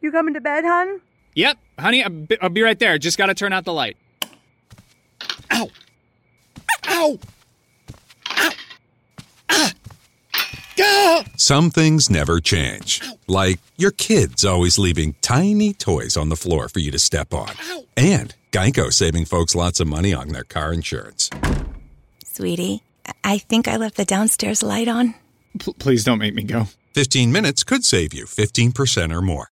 You coming to bed, hon? Yep, honey, I'll be, I'll be right there. Just gotta turn out the light. Ow! Ow! Ow! Ah! Ah! Some things never change. Like your kids always leaving tiny toys on the floor for you to step on. And Geico saving folks lots of money on their car insurance. Sweetie, I think I left the downstairs light on. P- please don't make me go. 15 minutes could save you 15% or more.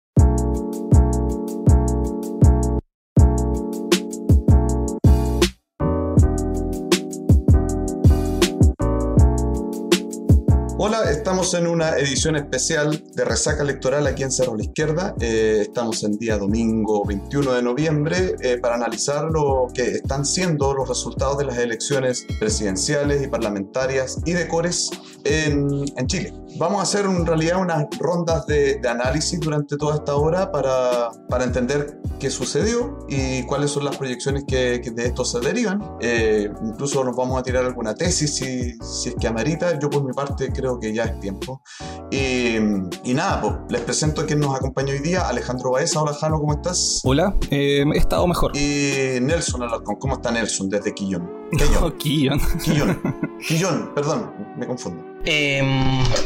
Estamos en una edición especial de Resaca Electoral aquí en Cerro La Izquierda. Eh, estamos en día domingo 21 de noviembre eh, para analizar lo que están siendo los resultados de las elecciones presidenciales y parlamentarias y de cores en, en Chile. Vamos a hacer en realidad unas rondas de, de análisis durante toda esta hora para, para, entender qué sucedió y cuáles son las proyecciones que, que de esto se derivan. Eh, incluso nos vamos a tirar alguna tesis si, si es que amerita. Yo por mi parte creo que ya es tiempo. Y, y nada, pues les presento a quien nos acompaña hoy día, Alejandro Baeza. Hola Jano, ¿cómo estás? Hola, eh, he estado mejor. Y Nelson Alarcón, ¿cómo está Nelson desde Quillón? No, Quillón. Quillón. Quillón, perdón, me confundo. Eh,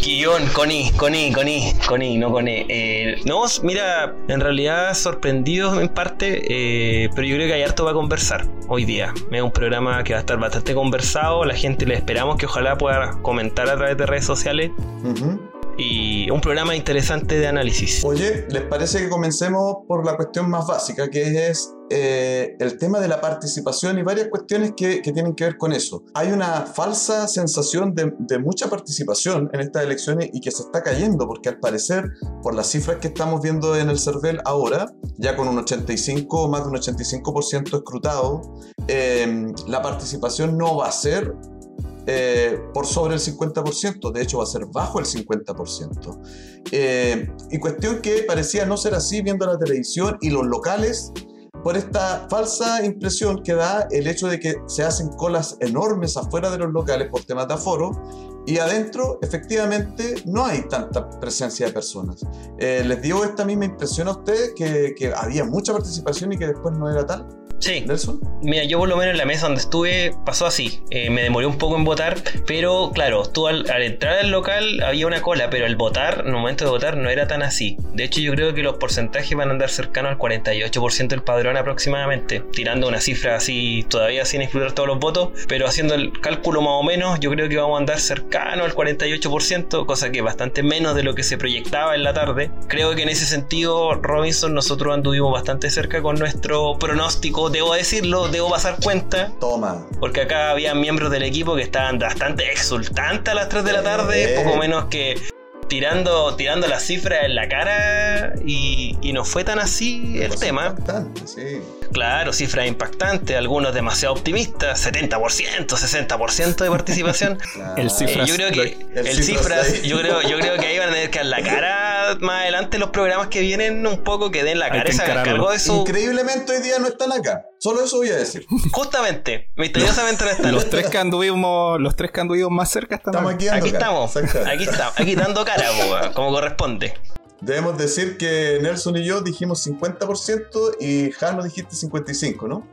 Quillón, Coni, Coni, Coni, Coni, no Coni. Eh, no, mira, en realidad sorprendido en parte, eh, pero yo creo que hay harto va a conversar hoy día. Es un programa que va a estar bastante conversado, la gente le esperamos que ojalá pueda comentar a través de redes sociales. Y un programa interesante de análisis. Oye, ¿les parece que comencemos por la cuestión más básica, que es eh, el tema de la participación y varias cuestiones que, tienen que ver con eso. Hay una falsa sensación de, de, mucha participación en estas elecciones y que se está cayendo, porque al parecer, por las cifras que estamos viendo en el CERVEL ahora, ya con un 85 más de un 85% escrutado, eh, la participación no va a ser eh, por sobre el 50%, de hecho va a ser bajo el 50%. Eh, y cuestión que parecía no ser así viendo la televisión y los locales por esta falsa impresión que da el hecho de que se hacen colas enormes afuera de los locales por temas de aforo y adentro efectivamente no hay tanta presencia de personas. Eh, ¿Les dio esta misma impresión a ustedes que, que había mucha participación y que después no era tal? Sí. ¿Nelson? Mira, yo por lo menos en la mesa donde estuve pasó así. Eh, me demoré un poco en votar, pero claro, tú al, al, entrar al local había una cola, pero al votar, en el momento de votar, no era tan así. De hecho, yo creo que los porcentajes van a andar cercanos al 48% del padrón aproximadamente, tirando una cifra así todavía sin incluir todos los votos, pero haciendo el cálculo más o menos, yo creo que vamos a andar cercano al 48%, cosa que es bastante menos de lo que se proyectaba en la tarde. Creo que en ese sentido, Robinson, nosotros anduvimos bastante cerca con nuestro pronóstico debo decirlo, debo pasar cuenta. Toma. Porque acá había miembros del equipo que estaban bastante exultantes a las 3 de la tarde, poco menos que tirando, tirando las cifras en la cara y, y no fue tan así el tema. Sí. Claro, cifras impactantes, algunos demasiado optimistas, 70%, 60% de participación. El cifras, eh, yo creo que el, el cifras, cifras yo creo, yo creo que ahí van a tener que dar la cara más adelante los programas que vienen un poco que den la cara y se hagan cargo de eso. Increíblemente hoy día no están acá. Solo eso voy a decir. Justamente, misteriosamente no están. Los tres que anduvimos, los tres que anduvimos más cerca están estamos aquí. Aquí estamos, aquí estamos, aquí dando cara, como corresponde. Debemos decir que Nelson y yo dijimos 50% y Jano dijiste 55%, ¿no?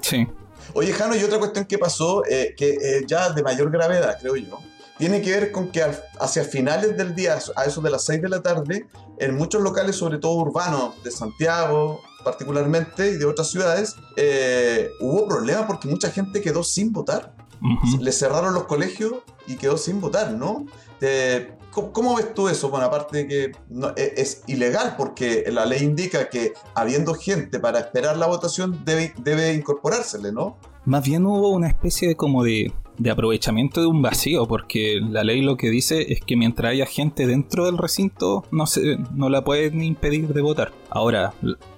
Sí. Oye, Jano, y otra cuestión que pasó, eh, que eh, ya de mayor gravedad, creo yo, tiene que ver con que al, hacia finales del día, a eso de las 6 de la tarde, en muchos locales, sobre todo urbanos, de Santiago particularmente y de otras ciudades, eh, hubo problemas porque mucha gente quedó sin votar. Uh -huh. Le cerraron los colegios y quedó sin votar, ¿no? Eh, ¿cómo, ¿cómo, ves tú eso? Bueno, aparte de que no, es, ilegal porque la ley indica que habiendo gente para esperar la votación debe, debe incorporársele, ¿no? Más bien hubo una especie de como de, aprovechamiento de un vacío, porque la ley lo que dice es que mientras haya gente dentro del recinto, no, se, no la pueden impedir de votar. Ahora,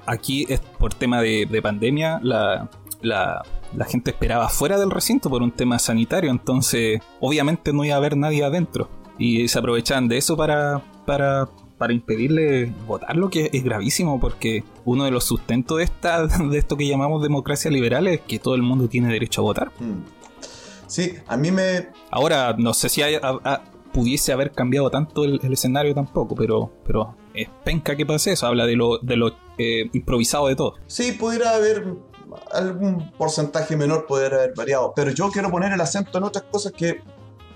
aquí es por tema de, de pandemia, la, la, gente esperaba fuera del recinto por un tema sanitario, entonces obviamente no iba a haber nadie adentro. Y se aprovechaban de eso para, para, para impedirle votar, lo que es gravísimo, porque uno de los sustentos de, esta, de esto que llamamos democracia liberal es que todo el mundo tiene derecho a votar. Mm. Sí, a mí me... Ahora, no sé si hay, a, a, pudiese haber cambiado tanto el, el, escenario tampoco, pero, pero es penca que pase eso, habla de lo, de lo eh, improvisado de todo. Sí, pudiera haber algún porcentaje menor, poder haber variado, pero yo quiero poner el acento en otras cosas que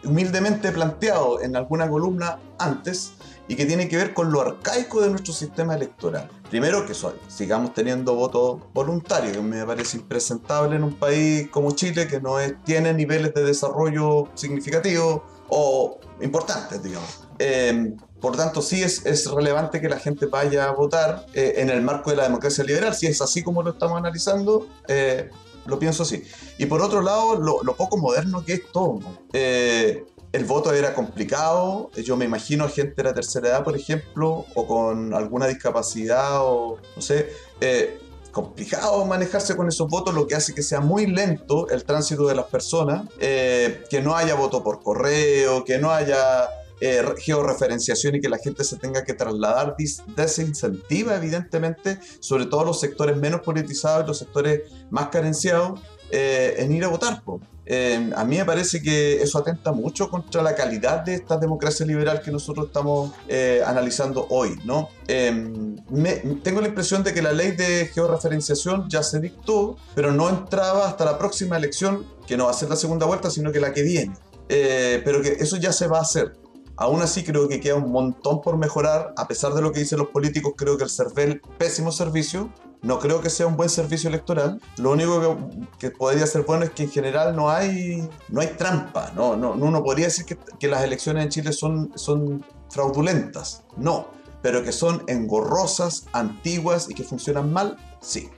humildemente planteado en alguna columna antes y que tiene que ver con lo arcaico de nuestro sistema electoral. Primero, que sigamos teniendo voto voluntario, que me parece impresentable en un país como Chile, que no tiene niveles de desarrollo significativos o importantes, digamos. Em, por tanto, sí es, es, relevante que la gente vaya a votar eh, en el marco de la democracia liberal. Si es así como lo estamos analizando, eh, lo pienso así. Y por otro lado, lo, poco moderno que es todo. Eh, el voto era complicado. Yo me imagino gente de la tercera edad, por ejemplo, o con alguna discapacidad, o no sé, eh, complicado manejarse con esos votos, lo que hace que sea muy lento el tránsito de las personas, eh, que no haya voto por correo, que no haya eh, georreferenciación y que la gente se tenga que trasladar, desincentiva evidentemente, sobre todo los sectores menos politizados y los sectores más carenciados, en ir a votar. Eh, a mí me parece que eso atenta mucho contra la calidad de esta democracia liberal que nosotros estamos eh, analizando hoy, ¿no? Tengo la impresión de que la ley de georreferenciación ya se dictó, pero no entraba hasta la próxima elección, que no va a ser la segunda vuelta, sino que la que viene. Eh, pero que eso ya se va a hacer. Aún así creo que queda un montón por mejorar, a pesar de lo que dicen los políticos, creo que el CERVEL, pésimo servicio, no creo que sea un buen servicio electoral. Lo único que, podría ser bueno es que en general no hay, no hay trampa. No, no, uno podría decir que, que las elecciones en Chile son, son fraudulentas. No. Pero que son engorrosas, antiguas y que funcionan mal, sí.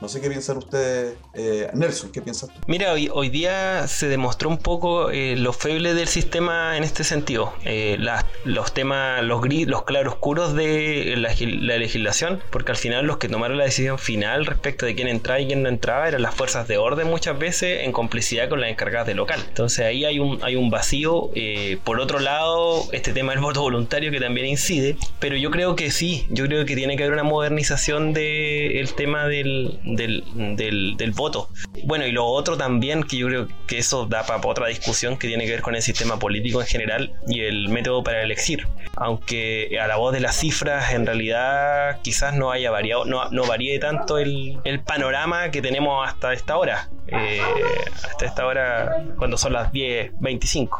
No sé qué piensan ustedes, eh, Nelson, ¿qué piensas tú? Mira, hoy, hoy día se demostró un poco eh, lo feble del sistema en este sentido. Eh, los temas, los gris, los claroscuros de la, legislación, porque al final los que tomaron la decisión final respecto de quién entraba y quién no entraba eran las fuerzas de orden muchas veces en complicidad con las encargadas de local. Entonces ahí hay un, hay un vacío. por otro lado, este tema del voto voluntario que también incide, pero yo creo que sí, yo creo que tiene que haber una modernización del tema del del, del, voto. Bueno, y lo otro también, que yo creo que eso da para otra discusión que tiene que ver con el sistema político en general y el método para elegir. Aunque a la voz de las cifras, en realidad quizás no haya variado, no, no varíe tanto el, el panorama que tenemos hasta esta hora. Eh, hasta esta hora, cuando son las 10.25.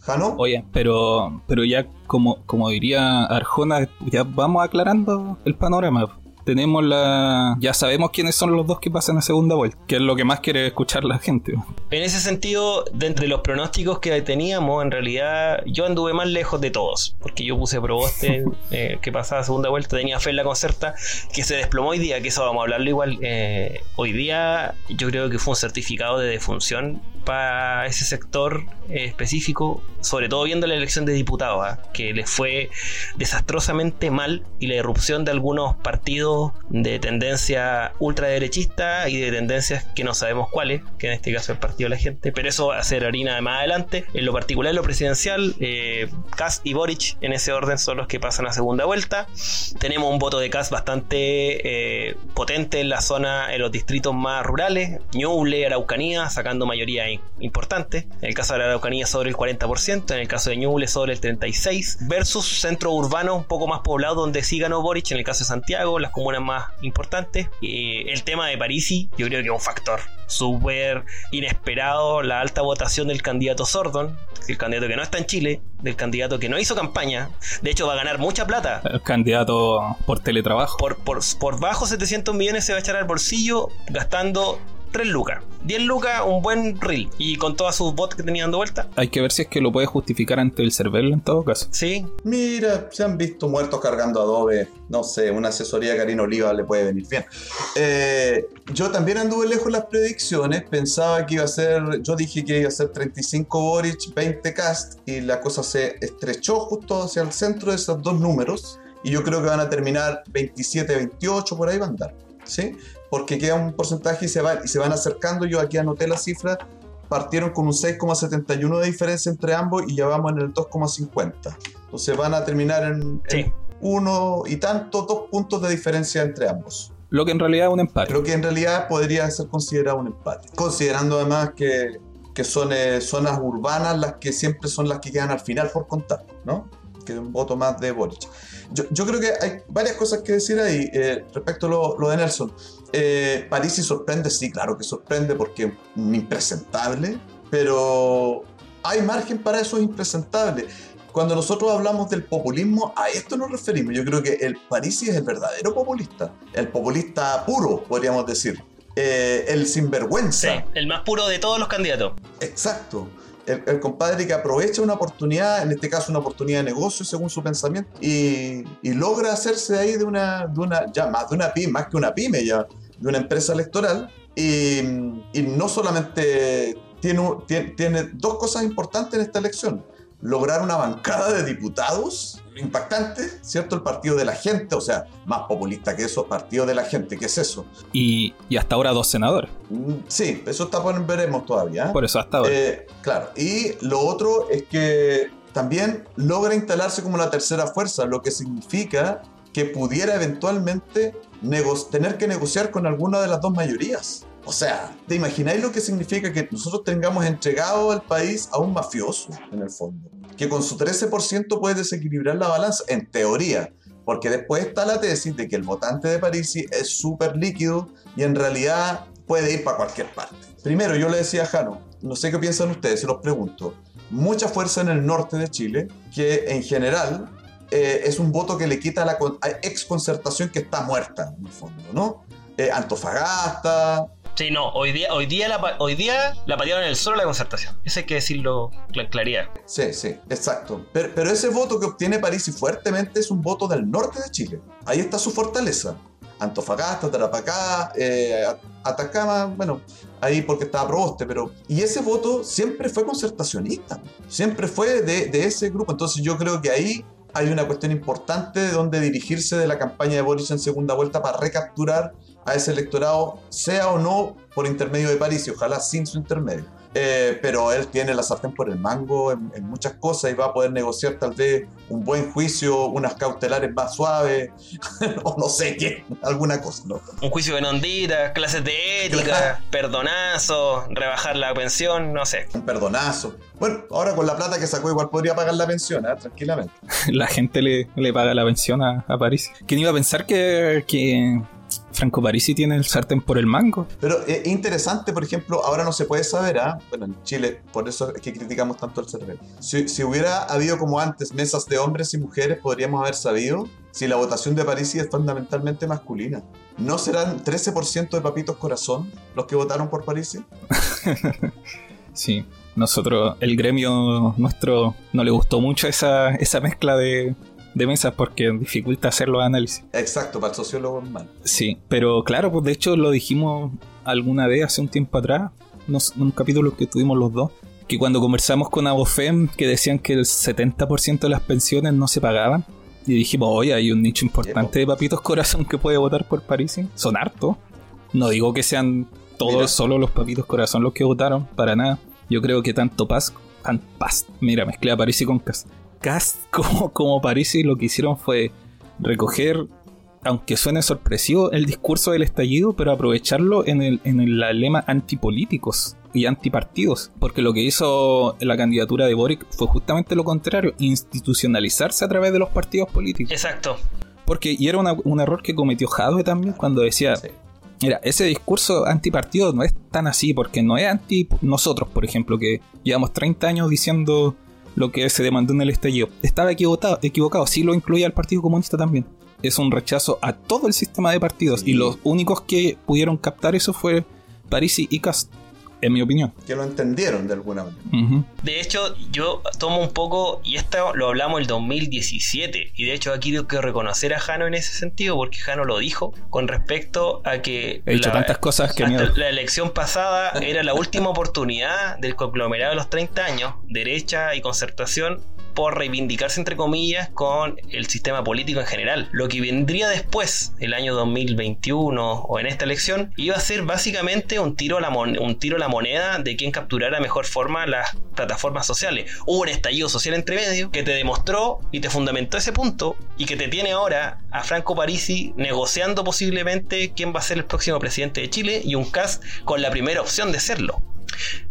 ¿Jano? Oye, pero, pero ya como, como diría Arjona, ya vamos aclarando el panorama tenemos la. Ya sabemos quiénes son los dos que pasan a segunda vuelta, que es lo que más quiere escuchar la gente. En ese sentido, de entre los pronósticos que teníamos, en realidad yo anduve más lejos de todos, porque yo puse Proboste eh, que pasaba a segunda vuelta, tenía fe en la concerta, que se desplomó hoy día, que eso vamos a hablarlo igual. Eh, hoy día yo creo que fue un certificado de defunción para ese sector específico, sobre todo viendo la elección de diputados, ¿ah? que les fue desastrosamente mal y la irrupción de algunos partidos de tendencia ultraderechista y de tendencias que no sabemos cuáles, que en este caso es el Partido de la Gente, pero eso va a ser harina de más adelante. En lo particular, lo presidencial, eh, Kass y Boric en ese orden son los que pasan a segunda vuelta. Tenemos un voto de Kass bastante eh, potente en la zona, en los distritos más rurales, Ñuble, Araucanía, sacando mayoría importante. En el caso de la Araucanía sobre el 40%, en el caso de Ñuble sobre el 36%, versus centro urbano un poco más poblado donde sí ganó Boric, en el caso de Santiago, las comunas más importantes. y el tema de Parisi, yo creo que es un factor súper inesperado, la alta votación del candidato Sordon, el candidato que no está en Chile, del candidato que no hizo campaña, de hecho va a ganar mucha plata. El candidato por teletrabajo. Por, por, por bajo 700 millones se va a echar al bolsillo gastando 3 lucas. 10 lucas, un buen reel. Y con todas sus bots que tenía dando vuelta. Hay que ver si es que lo puede justificar ante el server en todo caso. Sí. Mira, se han visto muertos cargando Adobe. No sé, una asesoría de Karina Oliva le puede venir bien. Eh, yo también anduve lejos en las predicciones. Pensaba que iba a ser. Yo dije que iba a ser 35 Boric, 20 Cast. Y la cosa se estrechó justo hacia el centro de esos dos números. Y yo creo que van a terminar 27-28, por ahí van a andar. ¿Sí? Porque queda un porcentaje y se, van, y se van acercando. Yo aquí anoté la cifra, partieron con un 6,71 de diferencia entre ambos y ya vamos en el 2,50. Entonces van a terminar en, uno y tanto, dos puntos de diferencia entre ambos. Lo que en realidad es un empate. Lo que en realidad podría ser considerado un empate. Considerando además que, que son eh, zonas urbanas las que siempre son las que quedan al final por contar, ¿no? que un voto más de Boric. Yo, yo creo que hay varias cosas que decir ahí eh, respecto a lo, lo de Nelson. Eh, Parisi sorprende, sí, claro que sorprende porque es un impresentable, pero hay margen para esos impresentables. Cuando nosotros hablamos del populismo, a esto nos referimos. Yo creo que el Parisi es el verdadero populista, el populista puro, podríamos decir. Eh, el sinvergüenza. Sí, el más puro de todos los candidatos. Exacto. El, el compadre que aprovecha una oportunidad, en este caso una oportunidad de negocio según su pensamiento, y, y logra hacerse ahí de una, de una, ya más de una pyme, más que una pyme ya, de una empresa electoral, y, y no solamente tiene, tiene, tiene dos cosas importantes en esta elección. Lograr una bancada de diputados impactante, ¿cierto? El partido de la gente, o sea, más populista que eso, partido de la gente, ¿qué es eso? Y, y hasta ahora dos senadores. Mm, Sí, eso está por veremos todavía. ¿eh? Por eso hasta ahora. Eh, claro, y lo otro es que también logra instalarse como la tercera fuerza, lo que significa que pudiera eventualmente tener que negociar con alguna de las dos mayorías. O sea, ¿te imagináis lo que significa que nosotros tengamos entregado al país a un mafioso, en el fondo? Que con su 13% puede desequilibrar la balanza, en teoría. Porque después está la tesis de que el votante de Parisi es súper líquido y en realidad puede ir para cualquier parte. Primero, yo le decía a Jano, no sé qué piensan ustedes, se los pregunto. Mucha fuerza en el norte de Chile, que en general eh, es un voto que le quita a la con- a ex concertación que está muerta, en el fondo, ¿no? Eh, Antofagasta, Sí, no, hoy día, hoy día, la, hoy día la patearon en el suelo la concertación. Eso hay que decirlo con claridad. Sí, sí, exacto. Pero, pero ese voto que obtiene Parisi fuertemente es un voto del norte de Chile. Ahí está su fortaleza. Antofagasta, Tarapacá, eh, Atacama, bueno, ahí porque estaba Proboste, pero... Y ese voto siempre fue concertacionista, siempre fue de, de ese grupo. Entonces yo creo que ahí hay una cuestión importante de donde dirigirse de la campaña de Boric en segunda vuelta para recapturar a ese electorado, sea o no por intermedio de París, y ojalá sin su intermedio. Eh, pero él tiene la sartén por el mango en, en muchas cosas y va a poder negociar tal vez un buen juicio, unas cautelares más suaves, o no sé qué, alguna cosa, ¿no? Un juicio de nondita, clases de ética, perdonazo, rebajar la pensión, no sé. Un perdonazo. Bueno, ahora con la plata que sacó igual podría pagar la pensión, ¿eh? tranquilamente. La gente le, le paga la pensión a, a Parisi. ¿Quién iba a pensar que, que Franco Parisi tiene el sartén por el mango? Pero es interesante, por ejemplo, ahora no se puede saber, ¿ah? bueno, en Chile, por eso es que criticamos tanto el CERVEL. Si, si hubiera habido como antes mesas de hombres y mujeres, podríamos haber sabido si la votación de Parisi es fundamentalmente masculina. ¿No serán 13% de papitos corazón los que votaron por Parisi? Sí, nosotros, el gremio nuestro, no le gustó mucho esa, esa mezcla de, de mesas porque dificulta hacer los análisis. Exacto, para el sociólogo es mal. Sí, pero claro, pues de hecho lo dijimos alguna vez hace un tiempo atrás, en un capítulo que tuvimos los dos, que cuando conversamos con Abofem, que decían que el 70% de las pensiones no se pagaban, y dijimos, oye, hay un nicho importante de papitos corazón que puede votar por Parisi, son hartos. No digo que sean todos Mira. solo los papitos corazón los que votaron, para nada. Yo creo que tanto Paz, tan Paz, mira, mezclé a Parisi con Cast. Cast como, como Parisi lo que hicieron fue recoger aunque suene sorpresivo, el discurso del estallido, pero aprovecharlo en el, en el lema antipolíticos y antipartidos. Porque lo que hizo la candidatura de Boric fue justamente lo contrario, institucionalizarse a través de los partidos políticos. Exacto. Porque, y era una- un error que cometió Jadwe también cuando decía, Sí. Mira, ese discurso antipartido no es tan así, porque no es anti nosotros, por ejemplo, que llevamos 30 años diciendo lo que se demandó en el estallido. Estaba equivocado, equivocado, sí lo incluía el Partido Comunista también. Es un rechazo a todo el sistema de partidos, Sí. y los únicos que pudieron captar eso fue Parisi y Cast, en mi opinión. Que lo entendieron de alguna manera. De hecho, yo tomo un poco, y esto lo hablamos el 2017, y de hecho aquí tengo que reconocer a Jano en ese sentido, porque Jano lo dijo con respecto a que He dicho la- tantas cosas que hasta la elección pasada era la última oportunidad del conglomerado de los 30 años, derecha y concertación, por reivindicarse entre comillas con el sistema político en general. Lo que vendría después, el año 2021 o en esta elección, iba a ser básicamente un tiro a la, un tiro a la moneda de quién capturara mejor forma las plataformas sociales. Hubo un estallido social entre medio que te demostró y te fundamentó ese punto y que te tiene ahora a Franco Parisi negociando posiblemente quién va a ser el próximo presidente de Chile y un CAS con la primera opción de serlo.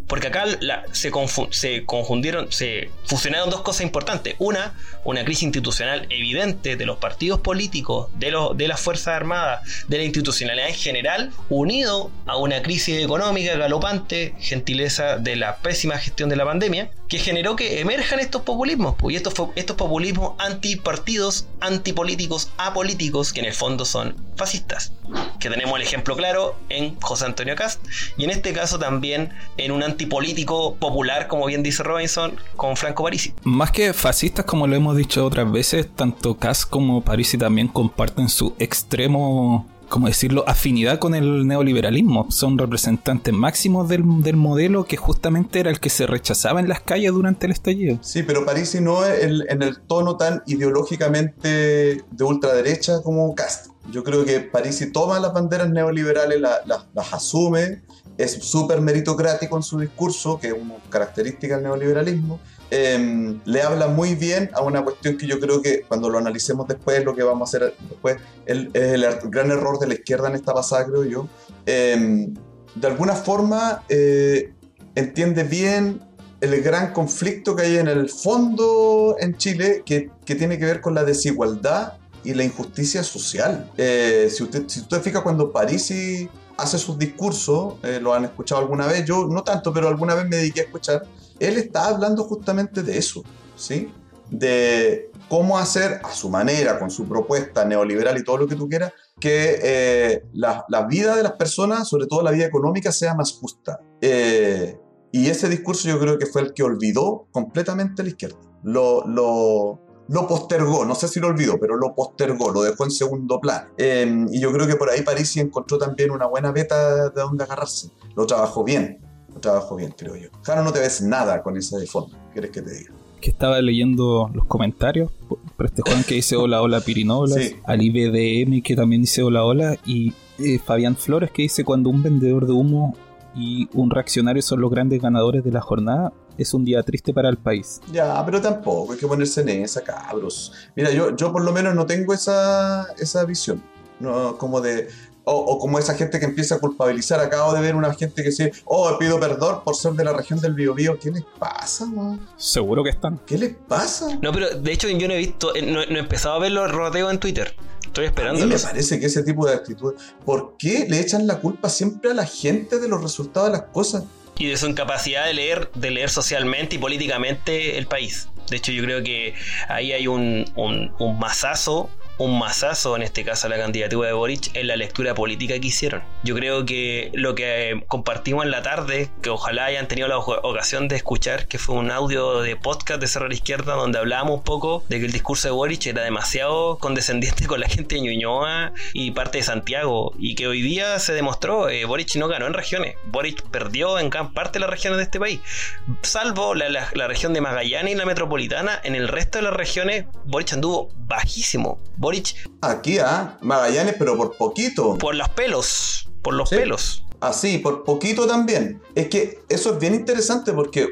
Porque acá se, se confundieron, se fusionaron dos cosas importantes. Una, una crisis institucional evidente de los partidos políticos, de, los, de las Fuerzas Armadas, de la institucionalidad en general, unido a una crisis económica galopante, gentileza de la pésima gestión de la pandemia, que generó que emerjan estos populismos. Y estos, estos populismos antipartidos, antipolíticos, apolíticos, que en el fondo son fascistas. Que tenemos el ejemplo claro en José Antonio Cast y en este caso también en un antipolítico popular, como bien dice Robinson, con Franco Parisi. Más que fascistas, como lo hemos dicho otras veces, tanto Cast como Parisi también comparten su extremo como decirlo?, afinidad con el neoliberalismo. Son representantes máximos del, modelo que justamente era el que se rechazaba en las calles durante el estallido. Sí, pero Parisi no es en el tono tan ideológicamente de ultraderecha como Cast. Yo creo que Parisi toma las banderas neoliberales, las asume, es súper meritocrático en su discurso, que es una característica del neoliberalismo. Em, le habla muy bien a una cuestión que yo creo que cuando lo analicemos después, lo que vamos a hacer después, es el gran error de la izquierda en esta pasada, creo yo. Em, de alguna forma eh, entiende bien el gran conflicto que hay en el fondo en Chile, que, que tiene que ver con la desigualdad y la injusticia social. Eh, si, usted, si usted fija cuando Parisi hace sus discursos, eh, lo han escuchado alguna vez, yo no tanto, pero alguna vez me dediqué a escuchar, él está hablando justamente de eso, ¿sí? De cómo hacer a su manera, con su propuesta neoliberal y todo lo que tú quieras, que eh, la, la, vida de las personas, sobre todo la vida económica, sea más justa. y ese discurso yo creo que fue el que olvidó completamente la izquierda. Lo, lo, lo postergó, no sé si lo olvidó, pero lo postergó, lo dejó en segundo plano. Em, y yo creo que por ahí Parisi encontró también una buena beta de donde agarrarse. Lo trabajó bien, lo trabajó bien, creo yo. Jano, no te ves nada con ese de fondo, ¿quieres que te diga? Que estaba leyendo los comentarios por este Juan que dice hola, hola, Pirinolas, sí. Ali BDM que también dice hola, hola, y eh, Fabián Flores que dice cuando un vendedor de humo y un reaccionario son los grandes ganadores de la jornada, es un día triste para el país. Ya, pero tampoco hay que ponerse en esa, cabros. Mira, yo, yo por lo menos no tengo esa, esa visión. No, como de, o, como esa gente que empieza a culpabilizar. Acabo de ver una gente que dice, oh, pido perdón por ser de la región del Biobío. ¿Qué les pasa, man? Seguro que están. ¿Qué les pasa? No, pero de hecho yo no he visto, eh, no, no he empezado a ver los rodeos en Twitter. Estoy esperando. A mí me parece que ese tipo de actitud. ¿Por qué le echan la culpa siempre a la gente de los resultados de las cosas? Y de su incapacidad de leer, de leer socialmente y políticamente el país. De hecho, yo creo que ahí hay un, un, un masazo un masazo, en este caso a la candidatura de Boric, en la lectura política que hicieron. Yo creo que lo que eh, compartimos en la tarde, que ojalá hayan tenido la ocasión de escuchar, que fue un audio de podcast de Cerro a la Izquierda, donde hablábamos un poco de que el discurso de Boric era demasiado condescendiente con la gente de Ñuñoa y parte de Santiago, y que hoy día se demostró, eh, Boric no ganó en regiones, Boric perdió en gran parte de las regiones de este país, salvo la, la región de Magallanes y la metropolitana, en el resto de las regiones Boric anduvo bajísimo. Aquí, ¿ah? Magallanes, pero por poquito. Por los pelos. Por los pelos. Así, por poquito también. Es que eso es bien interesante porque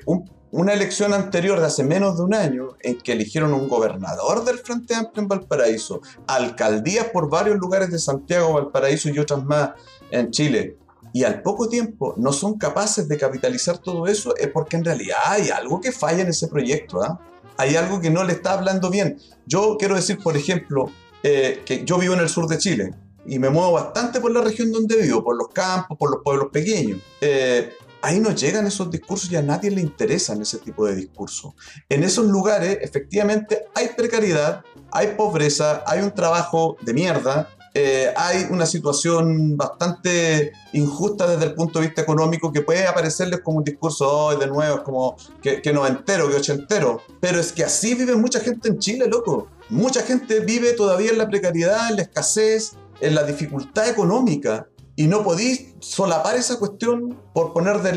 una elección anterior de hace menos de un año, en que eligieron un gobernador del Frente Amplio en Valparaíso, alcaldías por varios lugares de Santiago, Valparaíso y otras más en Chile, y al poco tiempo no son capaces de capitalizar todo eso, es porque en realidad hay algo que falla en ese proyecto. ¿ah? Hay algo que no le está hablando bien. Yo quiero decir, por ejemplo, eh, que yo vivo en el sur de Chile y me muevo bastante por la región donde vivo, por los campos, por los pueblos pequeños. Eh, ahí no llegan esos discursos y a nadie le interesan ese tipo de discursos. En esos lugares, efectivamente, hay precariedad, hay pobreza, hay un trabajo de mierda, eh, hay una situación bastante injusta desde el punto de vista económico que puede aparecerles como un discurso hoy de nuevo, como que, que noventero, que ochentero. Pero es que así vive mucha gente en Chile, loco. Mucha gente vive todavía en la precariedad, en la escasez, en la dificultad económica. Y no podéis solapar esa cuestión por poner de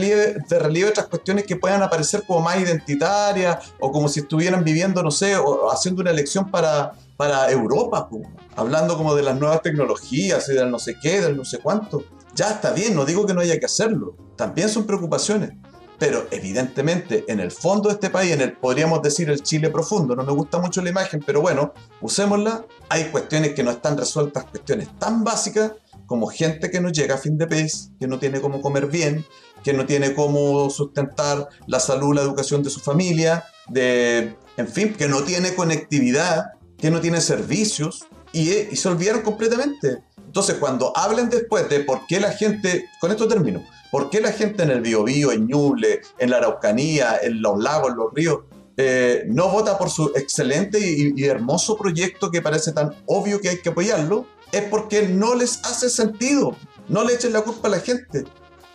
relieve, otras cuestiones que puedan aparecer como más identitarias o como si estuvieran viviendo, no sé, o haciendo una elección para, para Europa, hablando como de las nuevas tecnologías y del no sé qué, del no sé cuánto. Ya está bien, no digo que no haya que hacerlo, también son preocupaciones. Pero evidentemente en el fondo de este país, en el podríamos decir el Chile profundo, no me gusta mucho la imagen, pero bueno, usémosla, hay cuestiones que no están resueltas, cuestiones tan básicas como gente que no llega a fin de mes, que no tiene cómo comer bien, que no tiene cómo sustentar la salud, la educación de su familia, de, en fin, que no tiene conectividad, que no tiene servicios, y, y se olvidaron completamente. Entonces, cuando hablen después de por qué la gente, con esto termino, por qué la gente en el Biobío, en Ñuble, en la Araucanía, en los lagos, en los ríos, eh, no vota por su excelente y, hermoso proyecto que parece tan obvio que hay que apoyarlo, es porque no les hace sentido. No le echen la culpa a la gente.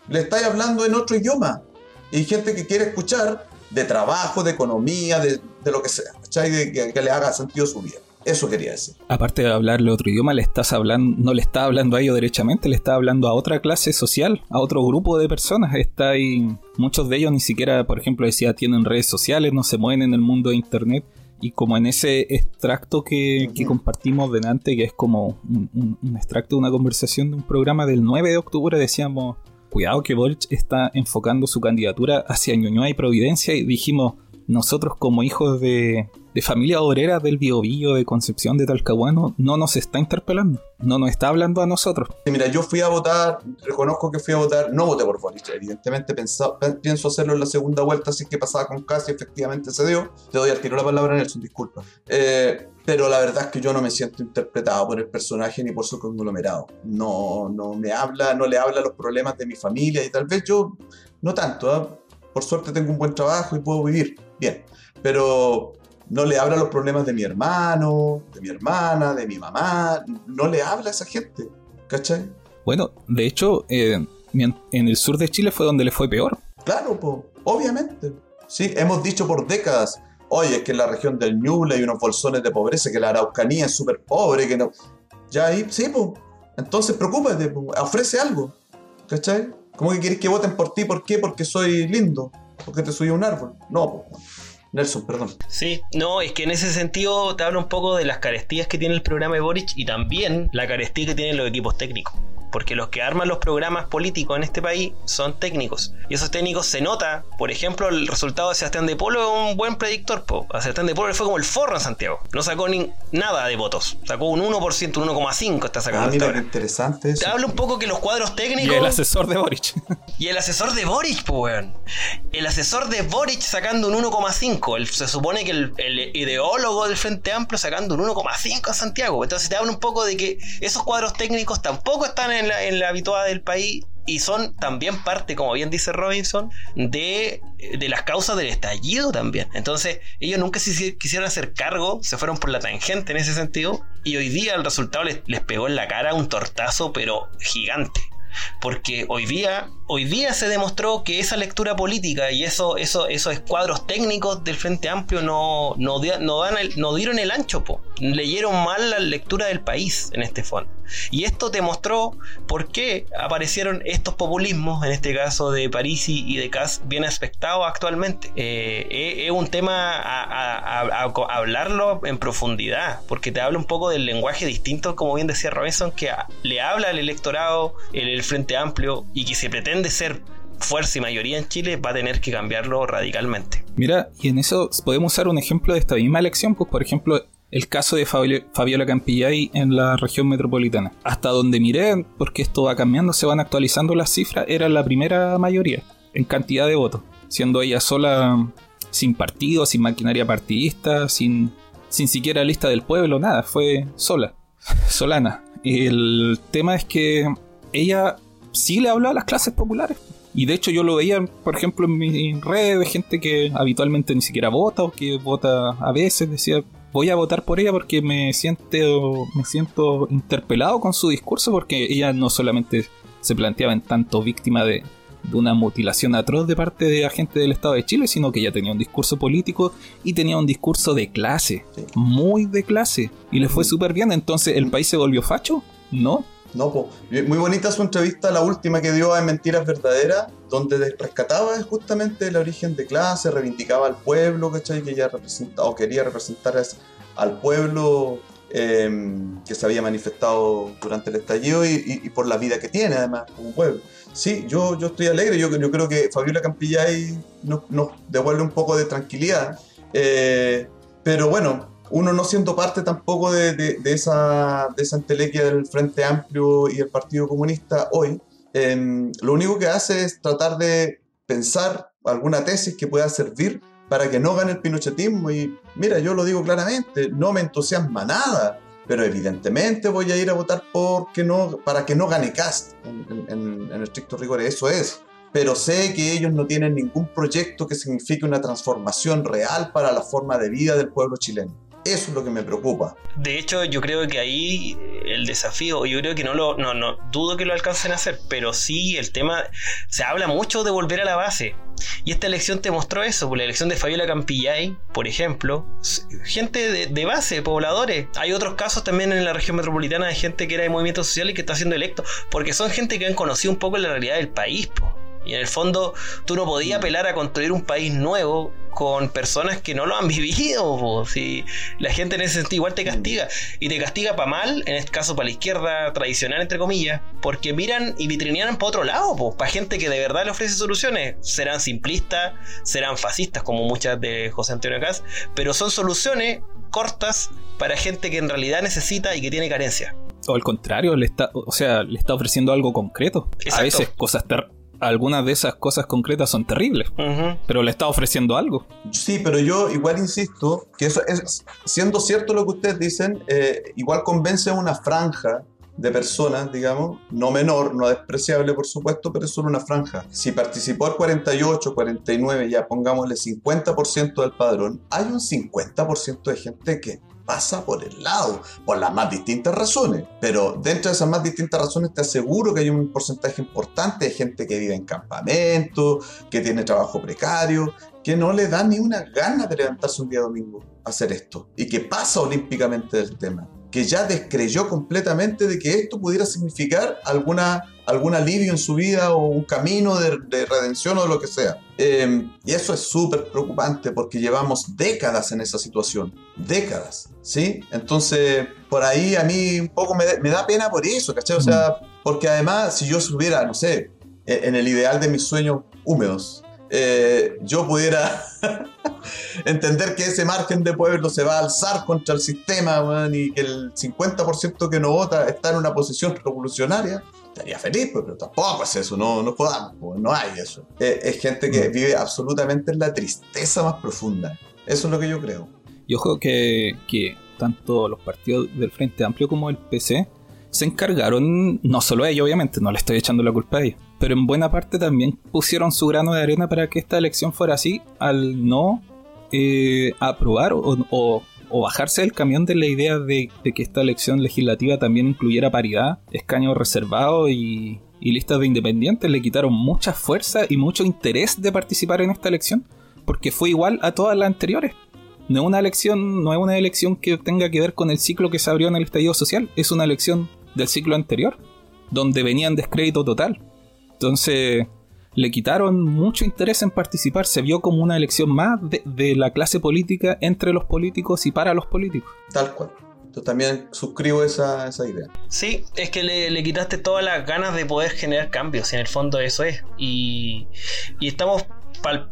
Le estáis hablando en otro idioma. Y gente que quiere escuchar de trabajo, de economía, de, de lo que sea, ¿cachai? De que, que le haga sentido su vida. Eso quería decir. Aparte de hablarle otro idioma, le estás hablando, no le está hablando a ellos derechamente, le está hablando a otra clase social, a otro grupo de personas. Está ahí, muchos de ellos ni siquiera, por ejemplo, decía, tienen redes sociales, no se mueven en el mundo de internet. Y como en ese extracto que, que compartimos delante, que es como un, un- un extracto de una conversación de un programa del 9 de octubre, decíamos, cuidado que Boric está enfocando su candidatura hacia Ñuñoa y Providencia y dijimos, nosotros como hijos de, de familia obrera del Biobío, de Concepción, de Talcahuano, no nos está interpelando, no nos está hablando a nosotros. Mira, yo fui a votar, reconozco que fui a votar, no voté por Boric, evidentemente pienso hacerlo en la segunda vuelta, así que pasaba con casi, efectivamente se dio. Te doy al tiro la palabra, Nelson, disculpa. Eh, pero la verdad es que yo no me siento interpretado por el personaje ni por su conglomerado. No, no me habla, no le habla los problemas de mi familia y tal vez yo, no tanto, ¿ah? por suerte tengo un buen trabajo y puedo vivir bien, pero no le habla los problemas de mi hermano, de mi hermana, de mi mamá, no le habla a esa gente, ¿cachai? Bueno, de hecho, eh, en el sur de Chile fue donde le fue peor. Claro, po, obviamente. Sí, hemos dicho por décadas, oye, es que en la región del Ñuble hay unos bolsones de pobreza, que la Araucanía es súper pobre, que no... Ya ahí, sí, pues. Entonces preocúpate, po, ofrece algo, ¿cachai? ¿Cómo que querés que voten por ti? ¿Por qué? Porque soy lindo, porque te subí a un árbol. No. Nelson, perdón. Sí, no, es que en ese sentido te hablo un poco de las carestías que tiene el programa de Boric y también la carestía que tienen los equipos técnicos. Porque los que arman los programas políticos en este país son técnicos. Y esos técnicos se nota, por ejemplo, el resultado de Sebastián de Polo es un buen predictor. Po. A Sebastián de Polo le fue como el forro en Santiago. No sacó ni nada de votos. Sacó un 1%, un 1,5% está sacando Ah, mira, qué interesante eso. Te hablo un poco que los cuadros Y técnicos... el asesor de Boric. Y el asesor de Boric, pues, weón. El asesor de Boric sacando un 1,5. El- Se supone que el, el ideólogo del Frente Amplio sacando un 1,5 a Santiago. Entonces te habla un poco de que esos cuadros técnicos tampoco están en en la habituada del país. Y son también parte, como bien dice Robinson, de, de las causas del estallido también. Entonces, ellos nunca se quisieron hacer cargo, se fueron por la tangente en ese sentido. Y hoy día el resultado les, les pegó en la cara un tortazo, pero gigante porque hoy día, hoy día se demostró que esa lectura política y eso, eso, esos escuadros técnicos del Frente Amplio no, no, dan no dieron el ancho, po. Leyeron mal la lectura del país en este fondo. Y esto te mostró por qué aparecieron estos populismos, en este caso de Parisi y de Kass, bien aspectados actualmente. Eh, es, un tema a, hablarlo en profundidad, porque te habla un poco del lenguaje distinto, como bien decía Robinson, que le habla al electorado, el, el Frente Amplio, y que si pretende ser fuerza y mayoría en Chile, va a tener que cambiarlo radicalmente. Mira, y en eso podemos usar un ejemplo de esta misma elección, pues por ejemplo el caso de Fabio- Fabiola Campillay en la región metropolitana. Hasta donde miré, porque esto va cambiando, se van actualizando las cifras, era la primera mayoría en cantidad de votos, siendo ella sola sin partido, sin maquinaria partidista, sin, sin siquiera lista del pueblo, nada, fue sola, solana. El tema es que ella sí le habló a las clases populares. Y de hecho yo lo veía, por ejemplo, en mis redes de gente que habitualmente ni siquiera vota o que vota a veces. Decía, voy a votar por ella porque me siento, me siento interpelado con su discurso porque ella no solamente se planteaba en tanto víctima de, de una mutilación atroz de parte de agentes del Estado de Chile, sino que ella tenía un discurso político y tenía un discurso de clase, Sí. muy de clase. Y le fue súper bien. Entonces, ¿el país se volvió facho? No, No, po. muy bonita su entrevista, la última que dio a Mentiras Verdaderas, donde de- rescataba justamente el origen de clase, reivindicaba al pueblo, ¿cachai? Que ella o quería representar es- al pueblo eh, que se había manifestado durante el estallido y, por la vida que tiene, además, como pueblo. Sí, yo, yo estoy alegre, yo, yo creo que Fabiola Campillay nos, nos devuelve un poco de tranquilidad, eh, pero bueno, uno no siendo parte tampoco de, esa, de esa entelequia del Frente Amplio y el Partido Comunista hoy, em, lo único que hace es tratar de pensar alguna tesis que pueda servir para que no gane el pinochetismo. Y mira, yo lo digo claramente, no me entusiasma nada, pero evidentemente voy a ir a votar porque no, para que no gane Cast, en- en- en estricto rigor, eso es. Pero sé que ellos no tienen ningún proyecto que signifique una transformación real para la forma de vida del pueblo chileno. Eso es lo que me preocupa. De hecho, yo creo que ahí eh, el desafío, yo creo que no lo, no, no, dudo que lo alcancen a hacer, pero sí el tema, se habla mucho de volver a la base. Y esta elección te mostró eso, por la elección de Fabiola Campillay, por ejemplo, gente de, de base, pobladores. Hay otros casos también en la región metropolitana de gente que era de movimiento social y que está siendo electo, porque son gente que han conocido un poco la realidad del país, po. Y en el fondo, tú no podías apelar a construir un país nuevo con personas que no lo han vivido. po. Si la gente en ese sentido igual te castiga. Y te castiga para mal, en este caso para la izquierda tradicional, entre comillas, porque miran y vitrinean para otro lado, para gente que de verdad le ofrece soluciones. Serán simplistas, serán fascistas, como muchas de José Antonio Caz, pero son soluciones cortas para gente que en realidad necesita y que tiene carencia. O al contrario, le está, o sea, le está ofreciendo algo concreto. Exacto. A veces cosas ter- algunas de esas cosas concretas son terribles, Ujú. pero le está ofreciendo algo. Sí, pero yo igual insisto que eso es, siendo cierto lo que ustedes dicen, eh, igual convence a una franja de personas, digamos, no menor, no despreciable por supuesto, pero es solo una franja. Si participó el 48, 49, ya pongámosle 50% del padrón, hay un 50% de gente que pasa por el lado, por las más distintas razones. Pero dentro de esas más distintas razones te aseguro que hay un porcentaje importante de gente que vive en campamento, que tiene trabajo precario, que no le da ni una gana de levantarse un día domingo a hacer esto y que pasa olímpicamente del tema, que ya descreyó completamente de que esto pudiera significar alguna, algún alivio en su vida o un camino de, de redención o lo que sea. Eh, y eso es súper preocupante porque llevamos décadas en esa situación, décadas, ¿sí? Entonces, por ahí a mí un poco me, da- me da pena por eso, ¿cachai? O sea, porque además si yo subiera, no sé, en en el ideal de mis sueños húmedos, eh, yo pudiera entender que ese margen de pueblo se va a alzar contra el sistema weón, y que el 50% que no vota está en una posición revolucionaria, estaría feliz, pero tampoco es eso, no, no podamos, no hay eso. Eh, es gente que vive absolutamente en la tristeza más profunda. Eso es lo que yo creo. Y ojo que, que tanto los partidos del Frente Amplio como el PC se encargaron, no solo ellos obviamente, no le estoy echando la culpa a ellos, pero en buena parte también pusieron su grano de arena para que esta elección fuera así al no eh, aprobar o, o- o bajarse del camión de la idea de, que esta elección legislativa también incluyera paridad, escaños reservados y, y listas de independientes. Le quitaron mucha fuerza y mucho interés de participar en esta elección porque fue igual a todas las anteriores. No es una elección, no es una elección que tenga que ver con el ciclo que se abrió en el estallido social, es una elección del ciclo anterior, donde venían descrédito total. Entonces, le quitaron mucho interés en participar, se vio como una elección más de, de la clase política entre los políticos y para los políticos. Tal cual. Yo también suscribo esa, esa idea. Sí, es que le, le quitaste todas las ganas de poder generar cambios, en el fondo eso es. Y, y estamos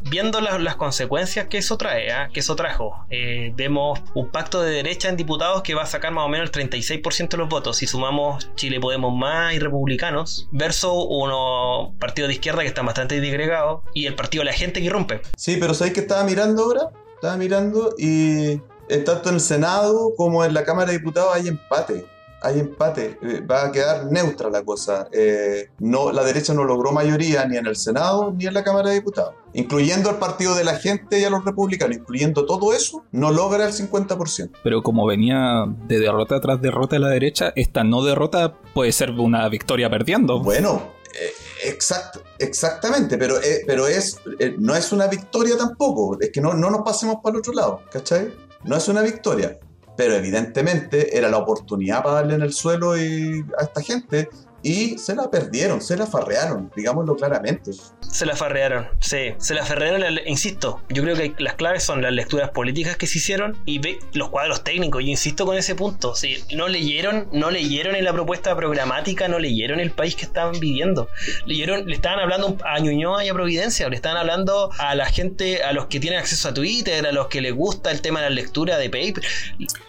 viendo las, consecuencias que eso trae, ¿ah? que eso trajo. Eh, vemos un pacto de derecha en diputados que va a sacar más o menos el 36% de los votos. Si sumamos Chile Podemos Más y Republicanos, versus unos partidos de izquierda que están bastante disgregados, y el partido de la gente que irrumpe. Sí, pero ¿sabéis que estaba mirando ahora? Estaba mirando y eh, tanto en el Senado como en la Cámara de Diputados hay empate. Hay empate. Eh, va a quedar neutra la cosa. Eh, no, la derecha no logró mayoría ni en el Senado ni en la Cámara de Diputados. Incluyendo al Partido de la Gente y a los republicanos. Incluyendo todo eso, no logra el 50%. Pero como venía de derrota tras derrota a la derecha, esta no derrota puede ser una victoria perdiendo. Bueno, eh, exact- exactamente, pero, eh, pero es, eh, no es una victoria tampoco. Es que no, no nos pasemos para el otro lado, ¿cachai? No es una victoria. Pero evidentemente era la oportunidad para darle en el suelo y a esta gente y se la perdieron, se la farrearon, digámoslo claramente. Se la farrearon, sí. Se la farrearon, insisto. Yo creo que las claves son las lecturas políticas que se hicieron y ve los cuadros técnicos. Yo insisto con ese punto. Sí, no leyeron, no leyeron en la propuesta programática, no leyeron el país que estaban viviendo. Leyeron, le estaban hablando a Ñuñoa y a Providencia, le estaban hablando a la gente, a los que tienen acceso a Twitter, a los que les gusta el tema de la lectura de paper.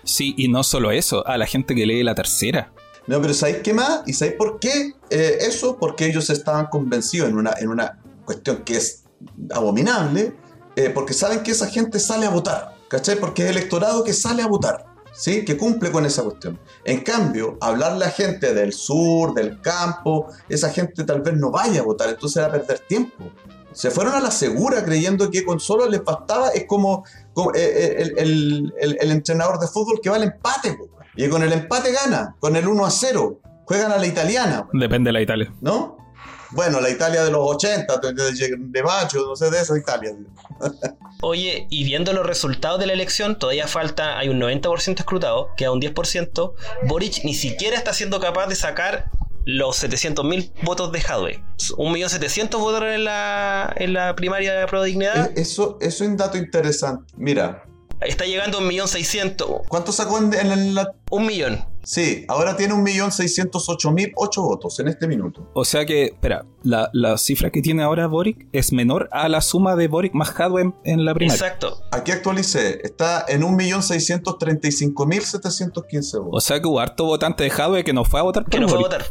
Sí, y no solo eso, a la gente que lee la tercera. No, pero ¿sabéis qué más? ¿Y sabéis por qué eh, eso? Porque ellos estaban convencidos en una, en una cuestión que es abominable, eh, porque saben que esa gente sale a votar, ¿cachai? Porque es el electorado que sale a votar, ¿sí? Que cumple con esa cuestión. En cambio, hablarle a gente del sur, del campo, esa gente tal vez no vaya a votar, entonces va a perder tiempo. Se fueron a la segura creyendo que con solo les bastaba, es como, eh, el, el, entrenador de fútbol que va al empate, y con el empate gana, con el 1 a 0. Juegan a la italiana. Depende de la Italia. ¿No? Bueno, la Italia de los 80, de, Bacho, no sé, de esa Italia. Oye, y viendo los resultados de la elección, todavía falta, hay un 90% escrutado, queda un 10%. Boric ni siquiera está siendo capaz de sacar los 700.000 votos de Jadwe. 1.700.000 votos en la, en la primaria de la Dignidad. Eh, eso, eso es un dato interesante. Mira, Está llegando a 1.600.000. ¿Cuánto sacó en, en la... Un millón. Sí, ahora tiene 1.608.008 votos en este minuto. O sea que, espera, la, cifra que tiene ahora Boric es menor a la suma de Boric más Hadwe en, la primaria. Exacto. Aquí actualicé, está en 1.635.715 votos. O sea que hubo harto votante de Hadwe que no fue a votar. Que no fue a votar.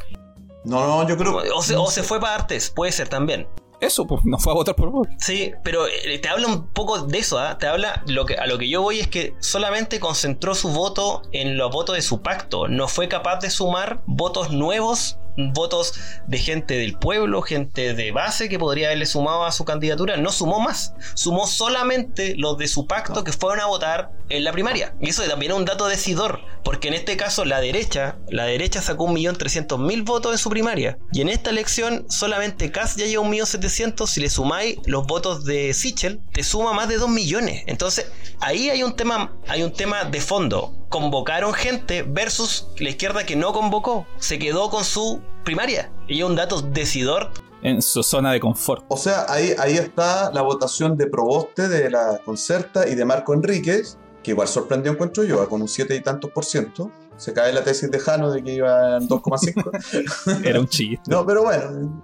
No, no, yo creo. O se, o se fue para artes, puede ser también eso, pues no fue a votar por vos. Sí, pero eh, te habla un poco de eso, ¿ah? Te habla, lo que, a lo que yo voy es que solamente concentró su voto en los votos de su pacto, no fue capaz de sumar votos nuevos votos de gente del pueblo, gente de base que podría haberle sumado a su candidatura, no sumó más, sumó solamente los de su pacto que fueron a votar en la primaria. Y eso también es un dato decidor, porque en este caso la derecha, la derecha sacó 1.300.000 votos en su primaria, y en esta elección solamente Kass ya lleva 1.700.000, si le sumáis los votos de Sichel, te suma más de 2 millones. Entonces, ahí hay un tema, hay un tema de fondo convocaron gente versus la izquierda que no convocó. Se quedó con su primaria. Y es un dato decidor. En su zona de confort. O sea, ahí, ahí está la votación de Proboste, de la Concerta y de Marco Enríquez, que igual sorprendió, encuentro yo, con un 7 y tantos por ciento. Se cae la tesis de Jano de que iba en 2,5. Era un chiste. No, pero bueno.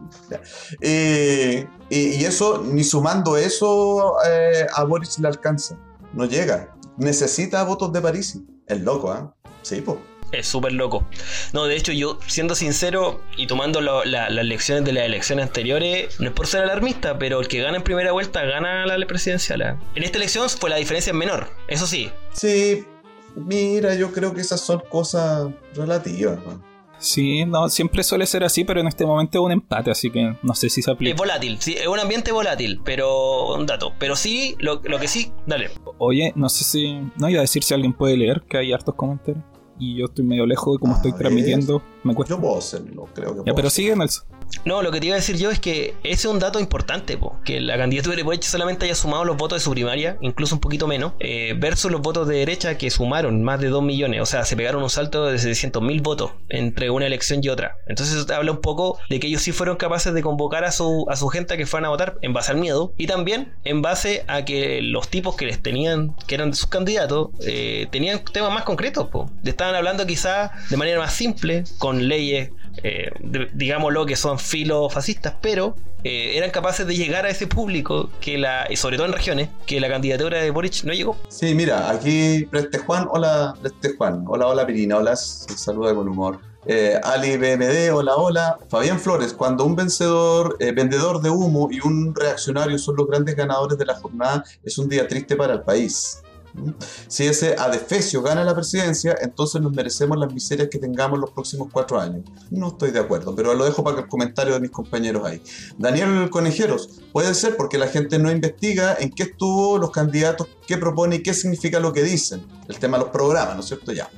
y, eso, ni sumando eso, eh, a Boris le alcanza. No llega. Necesita votos de París. Es loco, ¿eh? Sí, pues. Es súper loco. No, de hecho, yo, siendo sincero y tomando las lecciones de las elecciones anteriores, no es por ser alarmista, pero el que gana en primera vuelta gana la presidencial. ¿eh? En esta elección fue la diferencia menor, eso sí. Sí, mira, yo creo que esas son cosas relativas. Sí, no, siempre suele ser así, pero en este momento es un empate, así que no sé si se aplica. Es volátil, sí, es un ambiente volátil, pero un dato. Pero sí, lo, lo que sí, dale. Oye, no sé si. No iba a decir si alguien puede leer, que hay hartos comentarios. Y yo estoy medio lejos de cómo estoy transmitiendo. Me cuesta. Yo puedo hacerlo, creo que. Ya, pero sigue, Nelson. No, lo que te iba a decir yo es que ese es un dato importante, que la candidatura de Boric solamente haya sumado los votos de su primaria, incluso un poquito menos, eh, versus los votos de derecha que sumaron más de 2 millones, o sea, se pegaron un salto de 600 mil votos entre una elección y otra. Entonces te habla un poco de que ellos sí fueron capaces de convocar a su, a su gente a que fueran a votar en base al miedo y también en base a que los tipos que les tenían, que eran sus candidatos, eh, tenían temas más concretos, po. estaban hablando quizás de manera más simple, con leyes eh, digámoslo que son filofascistas, pero eh, eran capaces de llegar a ese público que la, sobre todo en regiones, que la candidatura de Boric no llegó. Sí, mira, aquí Preste Juan, hola Preste Juan, hola, hola Pirina, hola, saluda con humor. Eh, Ali BMD, hola, hola. Fabián Flores, cuando un vencedor, vendedor de humo y un reaccionario son los grandes ganadores de la jornada, es un día triste para el país. Si ese adefesio gana la presidencia, entonces nos merecemos las miserias que tengamos los próximos cuatro años. No estoy de acuerdo, pero lo dejo para el comentario de mis compañeros ahí. Daniel Conejeros, puede ser porque la gente no investiga en qué estuvo los candidatos, qué propone y qué significa lo que dicen. El tema de los programas, ¿no es cierto? Ya.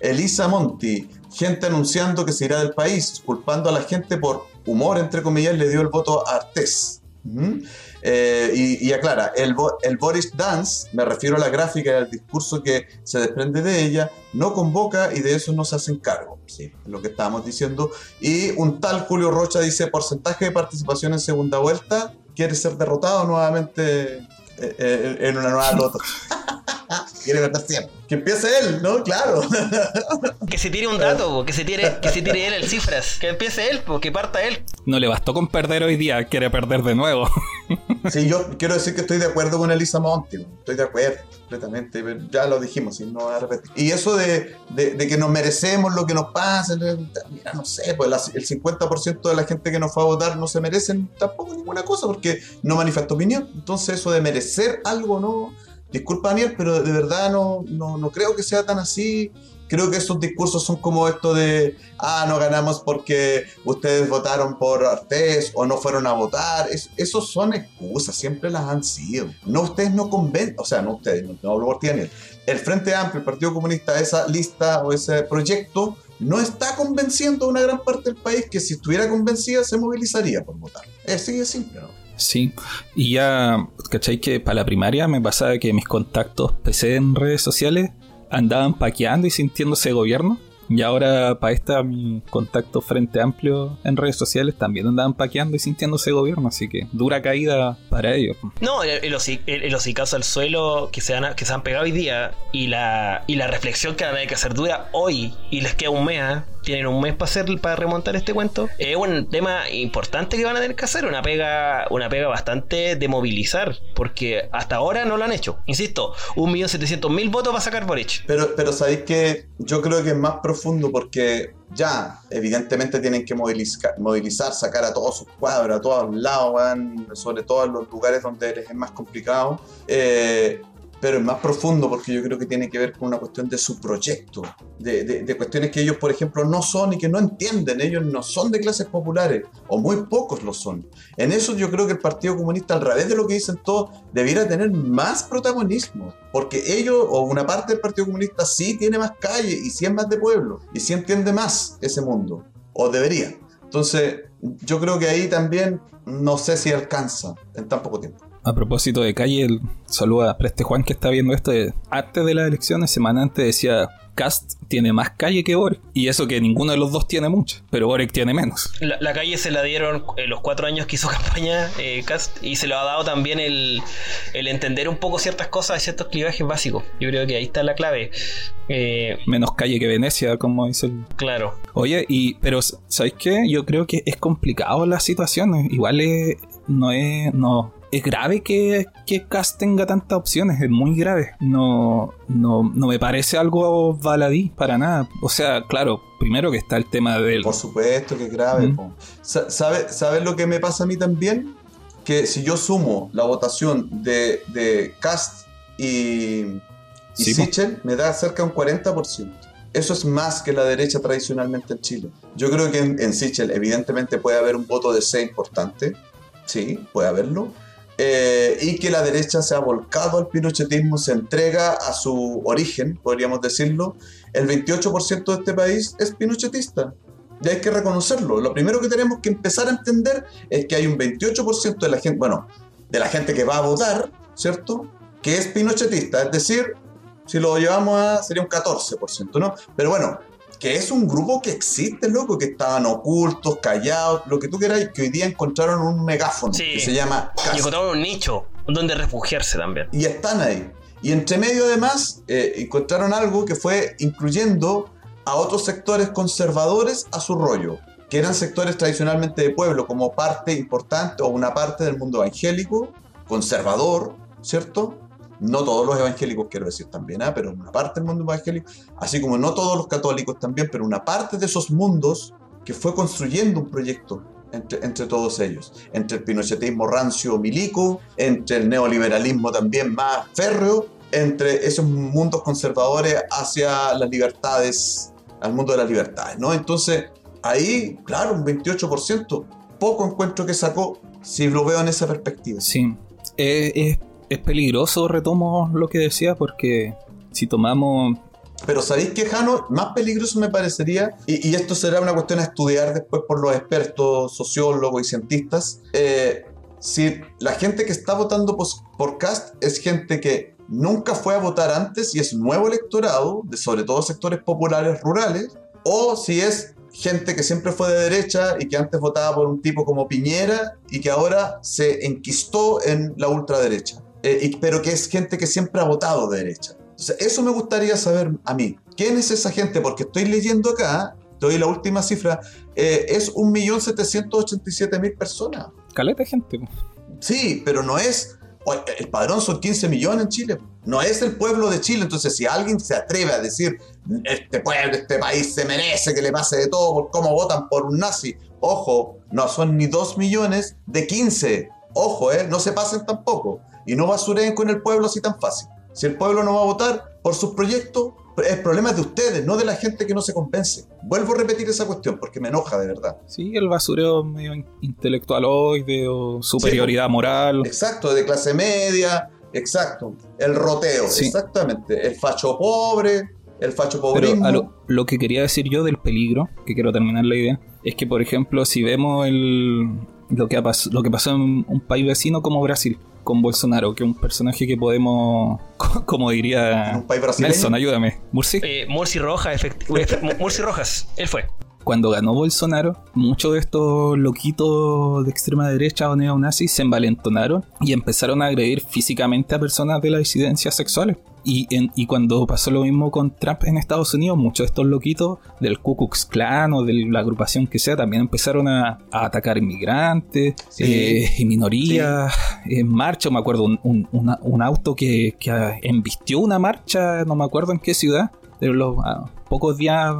Elisa Monti, gente anunciando que se irá del país, culpando a la gente por humor, entre comillas, le dio el voto a Artés. Ujú. Eh, y, y aclara, el, el Boris Dance, me refiero a la gráfica y al discurso que se desprende de ella, no convoca y de eso no se hacen cargo. Sí, es lo que estábamos diciendo. Y un tal Julio Rocha dice, porcentaje de participación en segunda vuelta, quiere ser derrotado nuevamente eh, eh, en una nueva loto. Quiere perder siempre. Que empiece él, ¿no? Claro. Que se tire un dato, po, que se tire, que se tire él el cifras. Que empiece él, po, que parta él. No le bastó con perder hoy día, quiere perder de nuevo. Sí, yo quiero decir que estoy de acuerdo con Elisa Monti, estoy de acuerdo completamente, pero ya lo dijimos, y no voy a repetir. Y eso de, de- de que nos merecemos lo que nos pasa, mira, no sé, pues la- el 50% de la gente que nos fue a votar no se merecen tampoco ninguna cosa porque no manifiesta opinión. Entonces eso de merecer algo, no, disculpa Daniel, pero de verdad no, no, no creo que sea tan así. Creo que esos discursos son como esto de, ah, no ganamos porque ustedes votaron por Artés o no fueron a votar. Es- esos son excusas, siempre las han sido. No, ustedes no convencen, o sea, no ustedes, no, hablo por ti, Daniel. El Frente Amplio, el Partido Comunista, esa lista o ese proyecto no está convenciendo a una gran parte del país que si estuviera convencida se movilizaría por votar. Es simple. Sí, y ya, ¿cachai? Que para la primaria me pasaba que mis contactos PC en redes sociales andaban paqueando y sintiéndose gobierno. Y ahora para esta, mi contacto frente amplio en redes sociales también andaban paqueando y sintiéndose gobierno. Así que dura caída para ellos. No, el, el, hoci- el- el hocicazo al suelo que se, han, que se han pegado hoy día y la, y la reflexión que van a tener que hacer dura hoy y les queda un mes, ¿ah? tienen un mes para hacer para remontar este cuento. Es un tema importante que van a tener que hacer, una pega, una pega bastante de movilizar, porque hasta ahora no lo han hecho. Insisto, 1.700.000 votos va a sacar Boric. Pero, pero sabéis que yo creo que es más profundo porque ya, evidentemente tienen que movilizar, sacar a todos sus cuadros, a todos lados, sobre todo en los lugares donde les es más complicado. Eh, pero es más profundo porque yo creo que tiene que ver con una cuestión de su proyecto, de, de- de cuestiones que ellos, por ejemplo, no son y que no entienden. Ellos no son de clases populares, o muy pocos lo son. En eso yo creo que el Partido Comunista, al revés de lo que dicen todos, debiera tener más protagonismo. Porque ellos, o una parte del Partido Comunista, sí tiene más calle y sí es más de pueblo, y sí entiende más ese mundo, o debería. Entonces, yo creo que ahí también no sé si alcanza en tan poco tiempo. A propósito de calle, el saludo a Preste Juan que está viendo esto. de- antes de las elecciones, semana antes decía, Cast tiene más calle que Boric. Y eso que ninguno de los dos tiene mucho, pero Boric tiene menos. La, la calle se la dieron eh, los cuatro años que hizo campaña eh, Cast y se lo ha dado también el, el entender un poco ciertas cosas, ciertos clivajes básicos. Yo creo que ahí está la clave. Eh, Menos calle que Venecia, como dice el claro. Oye, y pero ¿sabéis qué? Yo creo que es complicado la situación. Igual es, no es no es grave que, que Cast tenga tantas opciones, es muy grave. No, no, no me parece algo baladí para nada. O sea, claro, primero que está el tema del Por supuesto que es grave. Mm. po. Sa- ¿Sabe- ¿Sabes lo que me pasa a mí también? Que si yo sumo la votación de, de Cast y, y Sí. Sichel, me da cerca de un 40%. Eso es más que la derecha tradicionalmente en Chile. Yo creo que en, en Sichel evidentemente puede haber un voto de C importante. Sí, puede haberlo. Eh, y que la derecha se ha volcado al pinochetismo, se entrega a su origen, podríamos decirlo. El 28% de este país es pinochetista. Y hay que reconocerlo. Lo primero que tenemos que empezar a entender es que hay un 28% de la gente, bueno, de la gente que va a votar, ¿cierto? Que es pinochetista. Es decir, si lo llevamos a, sería un 14%, ¿no? Pero bueno, que es un grupo que existe, loco, que estaban ocultos, callados, lo que tú quieras, que hoy día encontraron un megáfono Sí. que se llama Y Cast. encontraron un nicho donde refugiarse también. Y están ahí. Y entre medio además eh, encontraron algo que fue incluyendo a otros sectores conservadores a su rollo, que eran sectores tradicionalmente de pueblo, como parte importante o una parte del mundo evangélico, conservador, ¿cierto? No todos los evangélicos, quiero decir también, ¿ah? pero una parte del mundo evangélico, así como no todos los católicos también, pero una parte de esos mundos que fue construyendo un proyecto entre, entre todos ellos, entre el pinochetismo rancio milico, entre el neoliberalismo también más férreo, entre esos mundos conservadores hacia las libertades, al mundo de las libertades, ¿no? Entonces, ahí, claro, un 28%, poco encuentro que sacó si lo veo en esa perspectiva. Sí, Eh, es, es peligroso, retomo lo que decía, porque si tomamos... Pero ¿sabéis qué, Jano? Más peligroso me parecería, y, esto será una cuestión a estudiar después por los expertos, sociólogos y cientistas, eh, si la gente que está votando por Cast es gente que nunca fue a votar antes y es nuevo electorado, de sobre todo sectores populares rurales, o si es gente que siempre fue de derecha y que antes votaba por un tipo como Piñera y que ahora se enquistó en la ultraderecha, Eh, pero que es gente que siempre ha votado de derecha. Entonces, eso me gustaría saber a mí. ¿Quién es esa gente? Porque estoy leyendo acá, doy la última cifra, eh, es 1.787.000 personas. Caleta gente. Sí, pero no es. El padrón son 15 millones en Chile. No es el pueblo de Chile. Entonces, si alguien se atreve a decir, este pueblo, este país se merece que le pase de todo por cómo votan por un nazi, ojo, no son ni 2 millones de 15. Ojo, eh, no se pasen tampoco. Y no basureen con el pueblo así tan fácil. Si el pueblo no va a votar por sus proyectos, el problema es de ustedes, no de la gente que no se convence. Vuelvo a repetir esa cuestión porque me enoja de verdad. Sí, el basureo medio in- intelectualoide o superioridad moral. Exacto, de clase media, exacto. El roteo, Sí. exactamente. El facho pobre, el facho Pero pobrismo. a lo, lo que quería decir yo del peligro, que quiero terminar la idea, es que, por ejemplo, si vemos el, lo, que ha pas- lo que pasó en un país vecino como Brasil, con Bolsonaro, que es un personaje que podemos, como en diría un país brasileño. Nelson, ayúdame, Murci. Eh, Murci Rojas, efecti- efe- Murci Rojas, él fue. Cuando ganó Bolsonaro, muchos de estos loquitos de extrema derecha o neonazis se envalentonaron y empezaron a agredir físicamente a personas de las disidencias sexuales. Y, en- y cuando pasó lo mismo con Trump en Estados Unidos, muchos de estos loquitos del Ku Klux Klan o de la agrupación que sea también empezaron a, a atacar inmigrantes Sí. eh, y minorías en marcha. Me acuerdo un, un- una- un auto que, que embistió una marcha, no me acuerdo en qué ciudad, de los a pocos días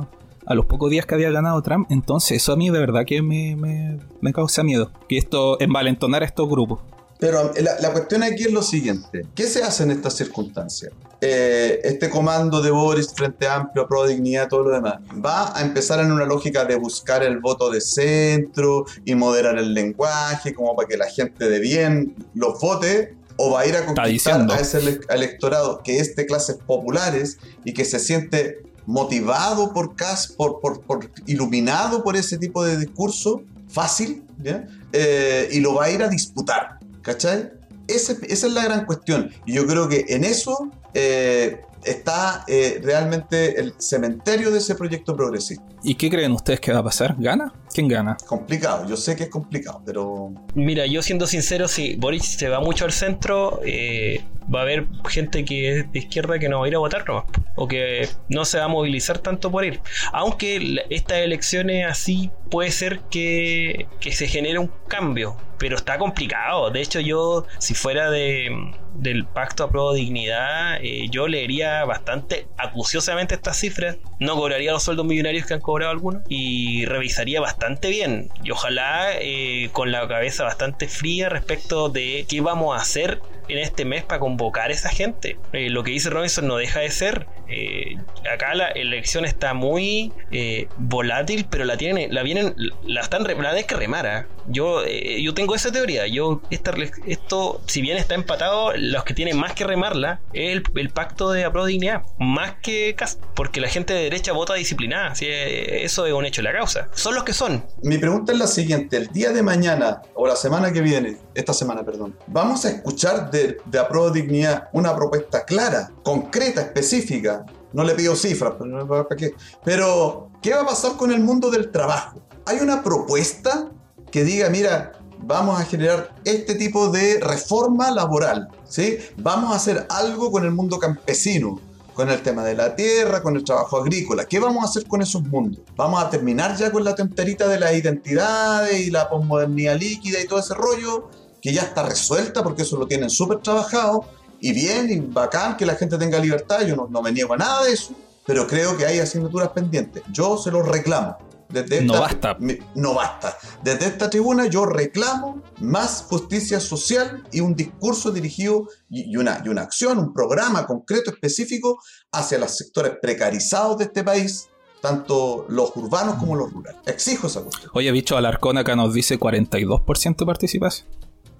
a los pocos días que había ganado Trump. Entonces, eso a mí de verdad que me, me, me causa miedo. Que esto, envalentonar a estos grupos. Pero la, la cuestión aquí es lo siguiente. ¿Qué se hace en estas circunstancias? Eh, este comando de Boris, Frente Amplio, Pro Dignidad, todo lo demás, va a empezar en una lógica de buscar el voto de centro y moderar el lenguaje, como para que la gente de bien los vote, o va a ir a conquistar a ese ele- electorado que es de clases populares y que se siente motivado por CAS, por, por, por- iluminado por ese tipo de discurso fácil, ¿ya? Eh, y lo va a ir a disputar, ¿cachai? Ese- esa es la gran cuestión. Y yo creo que en eso eh, está eh, realmente el cementerio de ese proyecto progresista. ¿Y qué creen ustedes que va a pasar? ¿Gana? ¿Quién gana? Complicado, yo sé que es complicado, pero Mira, yo siendo sincero, si Boris se va mucho al centro, eh, va a haber gente que es de izquierda que no va a ir a votar nomás, o que no se va a movilizar tanto por ir. Aunque estas elecciones así puede ser que, que se genere un cambio, pero está complicado. De hecho, yo, si fuera de, del Pacto a Pro Dignidad, eh, yo leería bastante acuciosamente estas cifras, no cobraría los sueldos millonarios que han cobrado algunos y revisaría bastante bien. Y ojalá eh, con la cabeza bastante fría respecto de qué vamos a hacer en este mes para convocar a esa gente. Eh, lo que dice Robinson no deja de ser. eh, acá la elección está muy eh, volátil, pero la tienen, la vienen, la están, la que remar. Yo, eh, yo tengo esa teoría. Yo esta, esto, si bien está empatado, los que tienen más que remarla es el, pacto de apro dignidad, más que Cast, porque la gente de derecha vota disciplinada. Así, eso es un hecho de la causa. Son los que son. mi pregunta es la siguiente. El día de mañana, o la semana que viene, esta semana, perdón, vamos a escuchar de, de Dignidad una propuesta clara, concreta, específica. No le pido cifras, pero, ¿para qué? pero ¿qué va a pasar con el mundo del trabajo? ¿Hay una propuesta que diga, mira, vamos a generar este tipo de reforma laboral, ¿sí? Vamos a hacer algo con el mundo campesino, con el tema de la tierra, con el trabajo agrícola. ¿Qué vamos a hacer con esos mundos? ¿Vamos a terminar ya con la tonterita de las identidades y la posmodernidad líquida y todo ese rollo que ya está resuelta porque eso lo tienen súper trabajado y bien y bacán que la gente tenga libertad, yo no, no me niego a nada de eso, pero creo que hay asignaturas pendientes. Yo se los reclamo. Desde No esta- basta. no basta. Desde esta tribuna yo reclamo más justicia social y un discurso dirigido y, y una, y una acción, un programa concreto, específico hacia los sectores precarizados de este país, tanto los urbanos como los rurales. Exijo esa cuestión. Oye, bicho, Alarcón acá nos dice 42% de participación.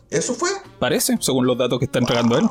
Eso fue Parece, según los datos que está entregando él.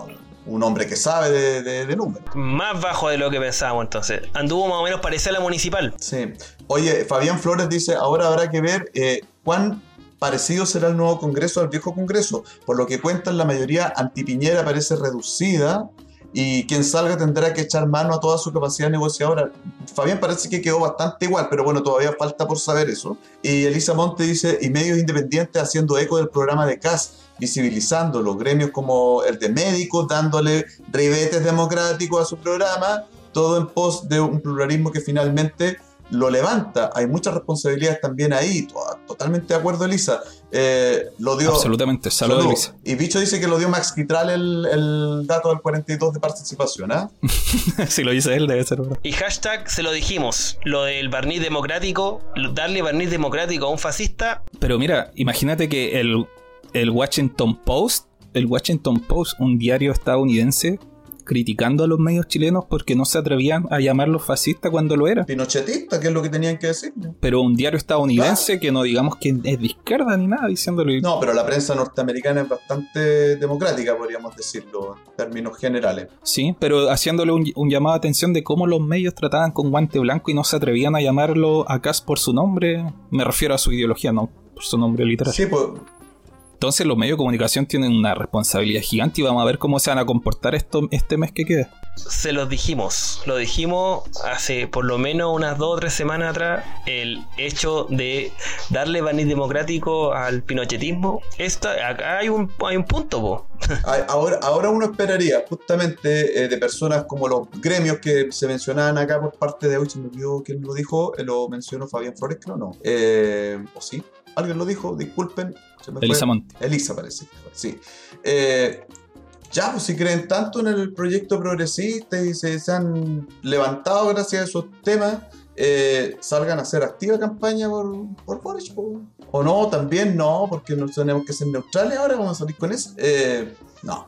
Un hombre que sabe de, de- de números. Más bajo de lo que pensábamos entonces. Anduvo más o menos parecida a la municipal. Sí. Oye, Fabián Flores dice, ahora habrá que ver eh, cuán parecido será el nuevo Congreso al viejo Congreso. Por lo que cuentan, la mayoría antipiñera parece reducida y quien salga tendrá que echar mano a toda su capacidad negociadora. Fabián parece que quedó bastante igual, pero bueno, todavía falta por saber eso. Y Elisa Monte dice, y medios independientes haciendo eco del programa de CAS, visibilizando los gremios como el de médicos, dándole ribetes democráticos a su programa, todo en pos de un pluralismo que finalmente lo levanta. Hay muchas responsabilidades también ahí. Totalmente de acuerdo, Elisa. Eh, lo dio. Absolutamente. Saludos, Elisa. Y Bicho dice que lo dio Max Quitral el, el dato del 42 de participación, ¿ah? si lo dice él, debe ser verdad. Y hashtag se lo dijimos. Lo del barniz democrático, darle barniz democrático a un fascista. Pero mira, imagínate que el, el Washington Post, el Washington Post, un diario estadounidense, criticando a los medios chilenos porque no se atrevían a llamarlos fascistas cuando lo eran. Pinochetista, que es lo que tenían que decir. Pero un diario estadounidense que no digamos que es de izquierda ni nada, diciéndole. No, pero la prensa norteamericana es bastante democrática, podríamos decirlo, en términos generales. Sí, pero haciéndole un, llamado de atención de cómo los medios trataban con guante blanco y no se atrevían a llamarlo a por su nombre, me refiero a su ideología, no por su nombre literal. Sí, pues entonces los medios de comunicación tienen una responsabilidad gigante y vamos a ver cómo se van a comportar esto, este mes que queda. Se los dijimos, lo dijimos hace por lo menos unas dos o tres semanas atrás, el hecho de darle barniz democrático al pinochetismo. Esta, acá hay un, hay un punto, po. Ahora, ahora uno esperaría justamente eh, de personas como los gremios que se mencionaban acá por parte de hoy, se me olvidó quién lo dijo, eh, lo mencionó Fabián Flores, creo no. Eh, ¿O sí? ¿Alguien lo dijo? Disculpen. Elisa Monte. Elisa parece. Sí. Eh, ya, pues si creen tanto en el proyecto progresista y se, han levantado gracias a esos temas, eh, salgan a hacer activa campaña por, por Boris. O no, también no, porque no tenemos que ser neutrales ahora, vamos a salir con eso. Eh, no,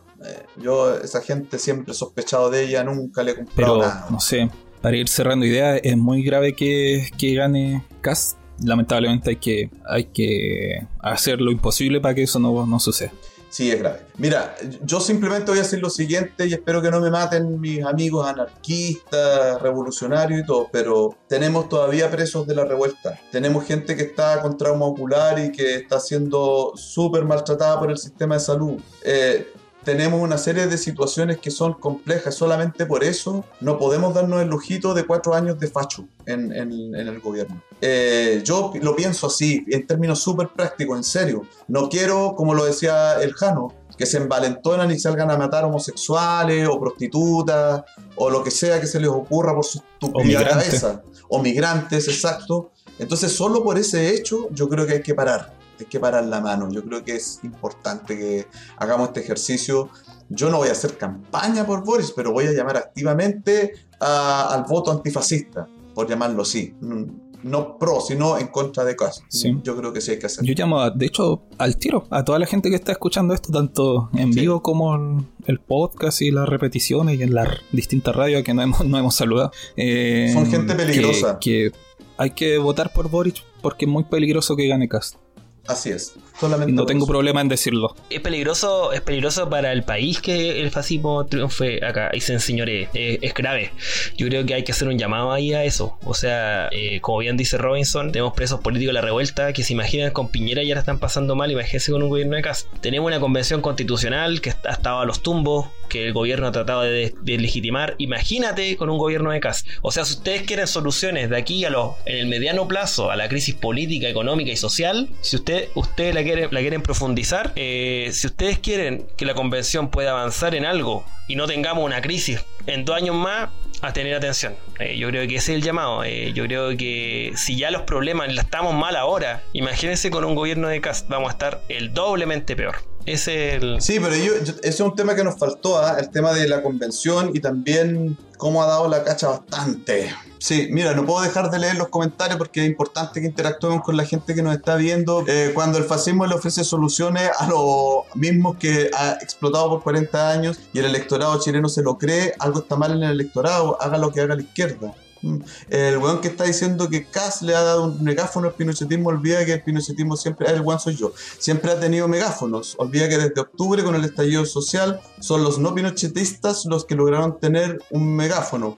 yo esa gente siempre he sospechado de ella, nunca le he comprado Pero, No sé, para ir cerrando ideas, es muy grave que, que gane Cast lamentablemente hay que, hay que hacer lo imposible para que eso no, no suceda. Sí, es grave. Mira, yo simplemente voy a decir lo siguiente y espero que no me maten mis amigos anarquistas, revolucionarios y todo, pero tenemos todavía presos de la revuelta. Tenemos gente que está con trauma ocular y que está siendo súper maltratada por el sistema de salud. Eh, tenemos una serie de situaciones que son complejas. Solamente por eso no podemos darnos el lujito de cuatro años de facho en, el gobierno. Eh, yo lo pienso así, en términos súper prácticos, en serio. No quiero, como lo decía el Jano, que se envalentonan y salgan a matar homosexuales o prostitutas o lo que sea que se les ocurra por su estúpida cabeza. O migrantes, exacto. Entonces, solo por ese hecho, yo creo que hay que parar hay que parar la mano. Yo creo que es importante que hagamos este ejercicio. Yo no voy a hacer campaña por Boris, pero voy a llamar activamente al voto antifascista, por llamarlo así. Mm, no pro, sino en contra de caso. Yo creo que sí hay que hacerlo. Yo llamo, de hecho, al tiro a toda la gente que está escuchando esto, tanto en vivo como en el podcast y las repeticiones y en las distintas radios que no hemos, no hemos saludado. Eh, Son gente peligrosa. Que, que, hay que votar por Boris porque es muy peligroso que gane Cast. Así es. Solamente no tengo problema en decirlo. Es peligroso, es peligroso para el país que el fascismo triunfe acá y se enseñore. Es, grave. Yo creo que hay que hacer un llamado ahí a eso. O sea, eh, como bien dice Robinson, tenemos presos políticos de la revuelta que se imaginan con Piñera y ya la están pasando mal. Imagínense con un gobierno de casa. Tenemos una convención constitucional que ha estado a los tumbos, que el gobierno ha tratado de, legitimar. Imagínate con un gobierno de casa. O sea, si ustedes quieren soluciones de aquí a los, en el mediano plazo a la crisis política, económica y social, si usted, usted la la quieren profundizar, eh, si ustedes quieren que la convención pueda avanzar en algo y no tengamos una crisis en dos años más, a tener atención. Eh, yo creo que ese es el llamado. Eh, yo creo que si ya los problemas estamos mal ahora, imagínense con un gobierno de cast, vamos a estar el doblemente peor. Es el... Sí, pero ese es un tema que nos faltó, ¿ah? el tema de la convención y también cómo ha dado la cacha bastante. Sí, mira, no puedo dejar de leer los comentarios porque es importante que interactuemos con la gente que nos está viendo. Eh, cuando el fascismo le ofrece soluciones a los mismos que ha explotado por 40 años y el electorado chileno se lo cree, algo está mal en el electorado, haga lo que haga la izquierda. El weón que está diciendo que Kass le ha dado un megáfono al pinochetismo olvida que el pinochetismo siempre, el weón soy yo, siempre ha tenido megáfonos. Olvida que desde octubre con el estallido social son los no pinochetistas los que lograron tener un megáfono.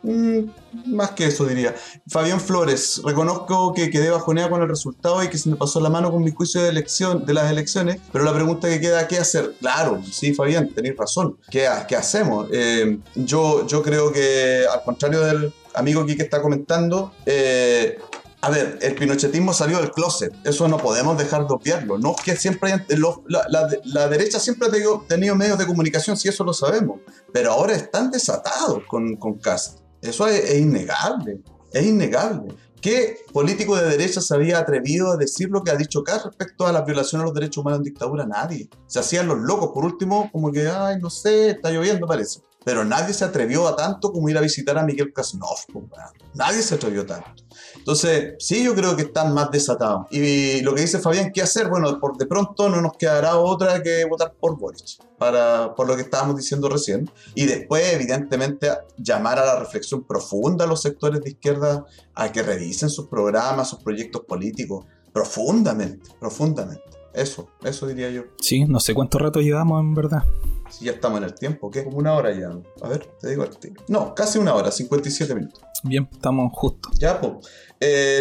Más que eso diría. Fabián Flores, reconozco que quedé bajoneado con el resultado y que se me pasó la mano con mi juicio de elección de las elecciones, pero la pregunta que queda, ¿qué hacer? Claro, sí, Fabián, tenéis razón. ¿Qué, qué hacemos? Eh, yo, yo creo que al contrario del amigo aquí que está comentando, eh, a ver, el pinochetismo salió del closet, eso no podemos dejar de obviarlo. No que siempre la, derecha siempre ha tenido, medios de comunicación, si eso lo sabemos, pero ahora están desatados con, con Cast. Eso es, innegable, es innegable. ¿Qué político de derecha se había atrevido a decir lo que ha dicho Cast respecto a la violación de los derechos humanos en dictadura? Nadie. Se hacían los locos, por último, como que, ay, no sé, está lloviendo, parece pero nadie se atrevió a tanto como ir a visitar a Miguel Kasnov. Nadie se atrevió tanto. Entonces, sí, yo creo que están más desatados. Y lo que dice Fabián, ¿qué hacer? Bueno, por de pronto no nos quedará otra que votar por Boric, para, por lo que estábamos diciendo recién. Y después, evidentemente, llamar a la reflexión profunda a los sectores de izquierda a que revisen sus programas, sus proyectos políticos, profundamente, profundamente. Eso, eso diría yo. Sí, no sé cuánto rato llevamos en verdad. Si ya estamos en el tiempo, ¿qué? Como una hora ya. A ver, te digo el No, casi una hora, 57 minutos. Bien, estamos justos. Ya, pues.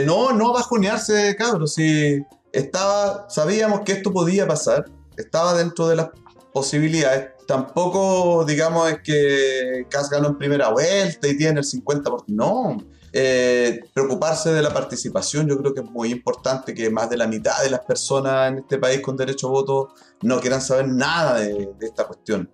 no, no bajonearse, cabros. Si estaba, sabíamos que esto podía pasar, estaba dentro de las posibilidades. Tampoco, digamos, es que Cas ganó en primera vuelta y tiene el 50%. No, eh, preocuparse de la participación, yo creo que es muy importante que más de la mitad de las personas en este país con derecho a voto no quieran saber nada de, esta cuestión.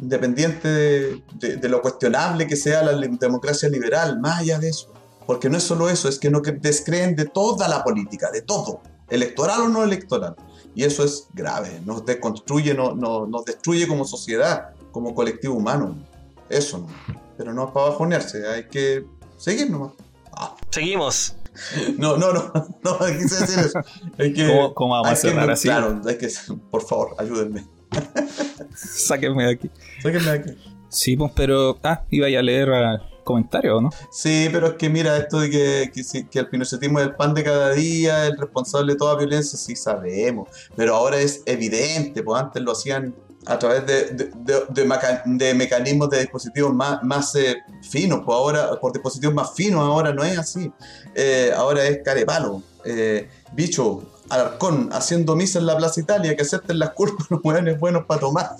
Independiente de, lo cuestionable que sea la democracia liberal, más allá de eso. Porque no es solo eso, es que no descreen de toda la política, de todo, electoral o no electoral. Y eso es grave, nos deconstruye, no, nos destruye como sociedad, como colectivo humano. Eso. Pero no es para bajonearse, hay que seguir nomás. Ah. Seguimos. No, no, no, no, quise decir eso. que, ¿Cómo, vamos a cerrar así? Claro, hay que, por favor, ayúdenme. Sáquenme de aquí. Sáquenme de aquí. Sí, pues, pero. Ah, iba a leer comentarios, ¿no? Sí, pero es que mira, esto de que, que, que, el pinochetismo es el pan de cada día, el responsable de toda violencia, sí sabemos. Pero ahora es evidente, pues antes lo hacían a través de, de, mecanismos de dispositivos más, más eh, finos, pues ahora, por dispositivos más finos, ahora no es así. Eh, ahora es carepalo. Eh, bicho, Alarcón, haciendo misa en la Plaza Italia, que acepten las culpas los hueones buenos para tomar.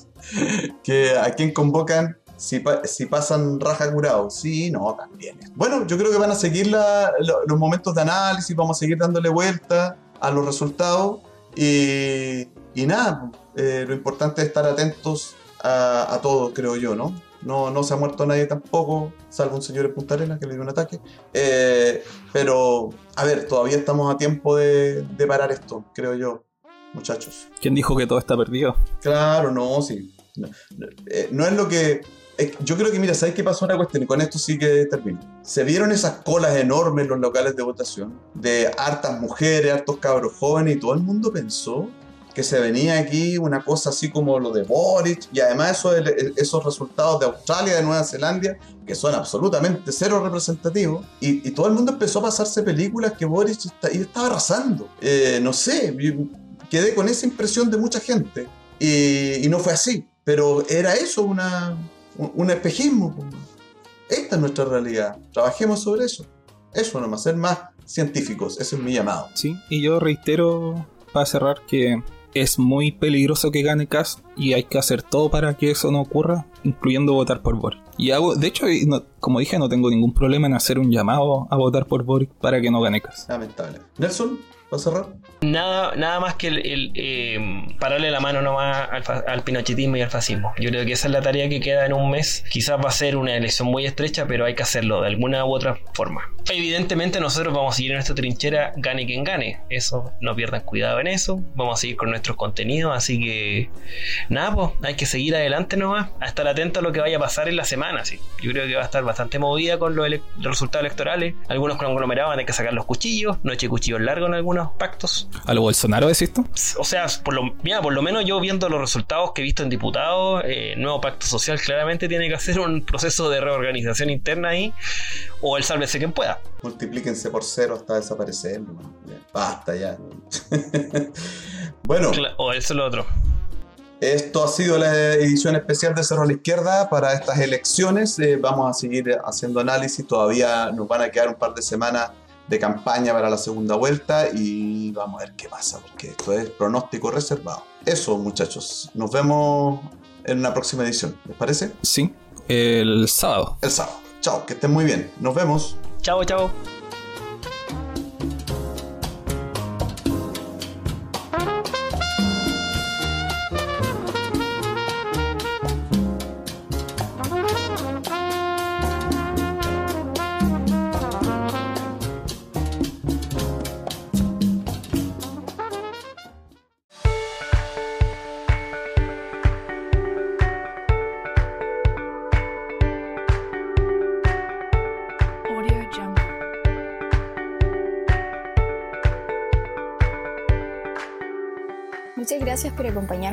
que a quien convocan si, si, pasan raja curado. Sí, no, también. Bueno, yo creo que van a seguir los momentos de análisis, vamos a seguir dándole vuelta a los resultados. Y, y nada, eh, lo importante es estar atentos a, todo, creo yo, ¿no? ¿no? No se ha muerto nadie tampoco, salvo un señor en Punta Arenas que le dio un ataque. Eh, pero, a ver, todavía estamos a tiempo de, parar esto, creo yo, muchachos. ¿Quién dijo que todo está perdido? Claro, no, sí. No, eh, es lo que yo creo que, mira, ¿sabes qué pasó una cuestión? Y con esto sí que termino. Se vieron esas colas enormes en los locales de votación, de hartas mujeres, hartos cabros jóvenes, y todo el mundo pensó que se venía aquí una cosa así como lo de Boric y además eso, esos resultados de Australia, de Nueva Zelanda, que son absolutamente cero representativos y, todo el mundo empezó a pasarse películas que Boric estaba arrasando. Eh, no sé, quedé con esa impresión de mucha gente y, no fue así, pero era eso, una, un espejismo. Esta es nuestra realidad, trabajemos sobre eso. Eso nomás, ser más científicos, ese es mi llamado. Sí, y yo reitero para cerrar que es muy peligroso que gane Cass y hay que hacer todo para que eso no ocurra, incluyendo votar por Boric. Y hago, de hecho, como dije, no tengo ningún problema en hacer un llamado a votar por Boric para que no gane Cass. Lamentable. Nelson, Nada, nada más que el, eh, pararle la mano nomás al, al, pinochetismo y al fascismo. Yo creo que esa es la tarea que queda en un mes. Quizás va a ser una elección muy estrecha, pero hay que hacerlo de alguna u otra forma. Evidentemente nosotros vamos a seguir en nuestra trinchera, gane quien gane. Eso, no pierdan cuidado en eso. Vamos a seguir con nuestros contenidos, así que nada, pues hay que seguir adelante nomás, a estar atento a lo que vaya a pasar en la semana. Sí. Yo creo que va a estar bastante movida con los, resultados electorales. Algunos conglomerados van a que sacar los cuchillos, noche cuchillos largos en algunos pactos. ¿A lo Bolsonaro decís tú? O sea, por lo, mira, por lo menos yo viendo los resultados que he visto en diputados, eh, nuevo pacto social claramente tiene que hacer un proceso de reorganización interna ahí, o el sálvese quien pueda. Multiplíquense por cero hasta desaparecer. Basta ya. bueno. O eso es lo otro. Esto ha sido la edición especial de Cerro a la Izquierda para estas elecciones. Eh, vamos a seguir haciendo análisis. Todavía nos van a quedar un par de semanas de campaña para la segunda vuelta y vamos a ver qué pasa, porque esto es pronóstico reservado. Eso, muchachos. Nos vemos en una próxima edición. ¿Les parece? Sí, el sábado. El sábado. Chao, que estén muy bien. Nos vemos. Chao, chao.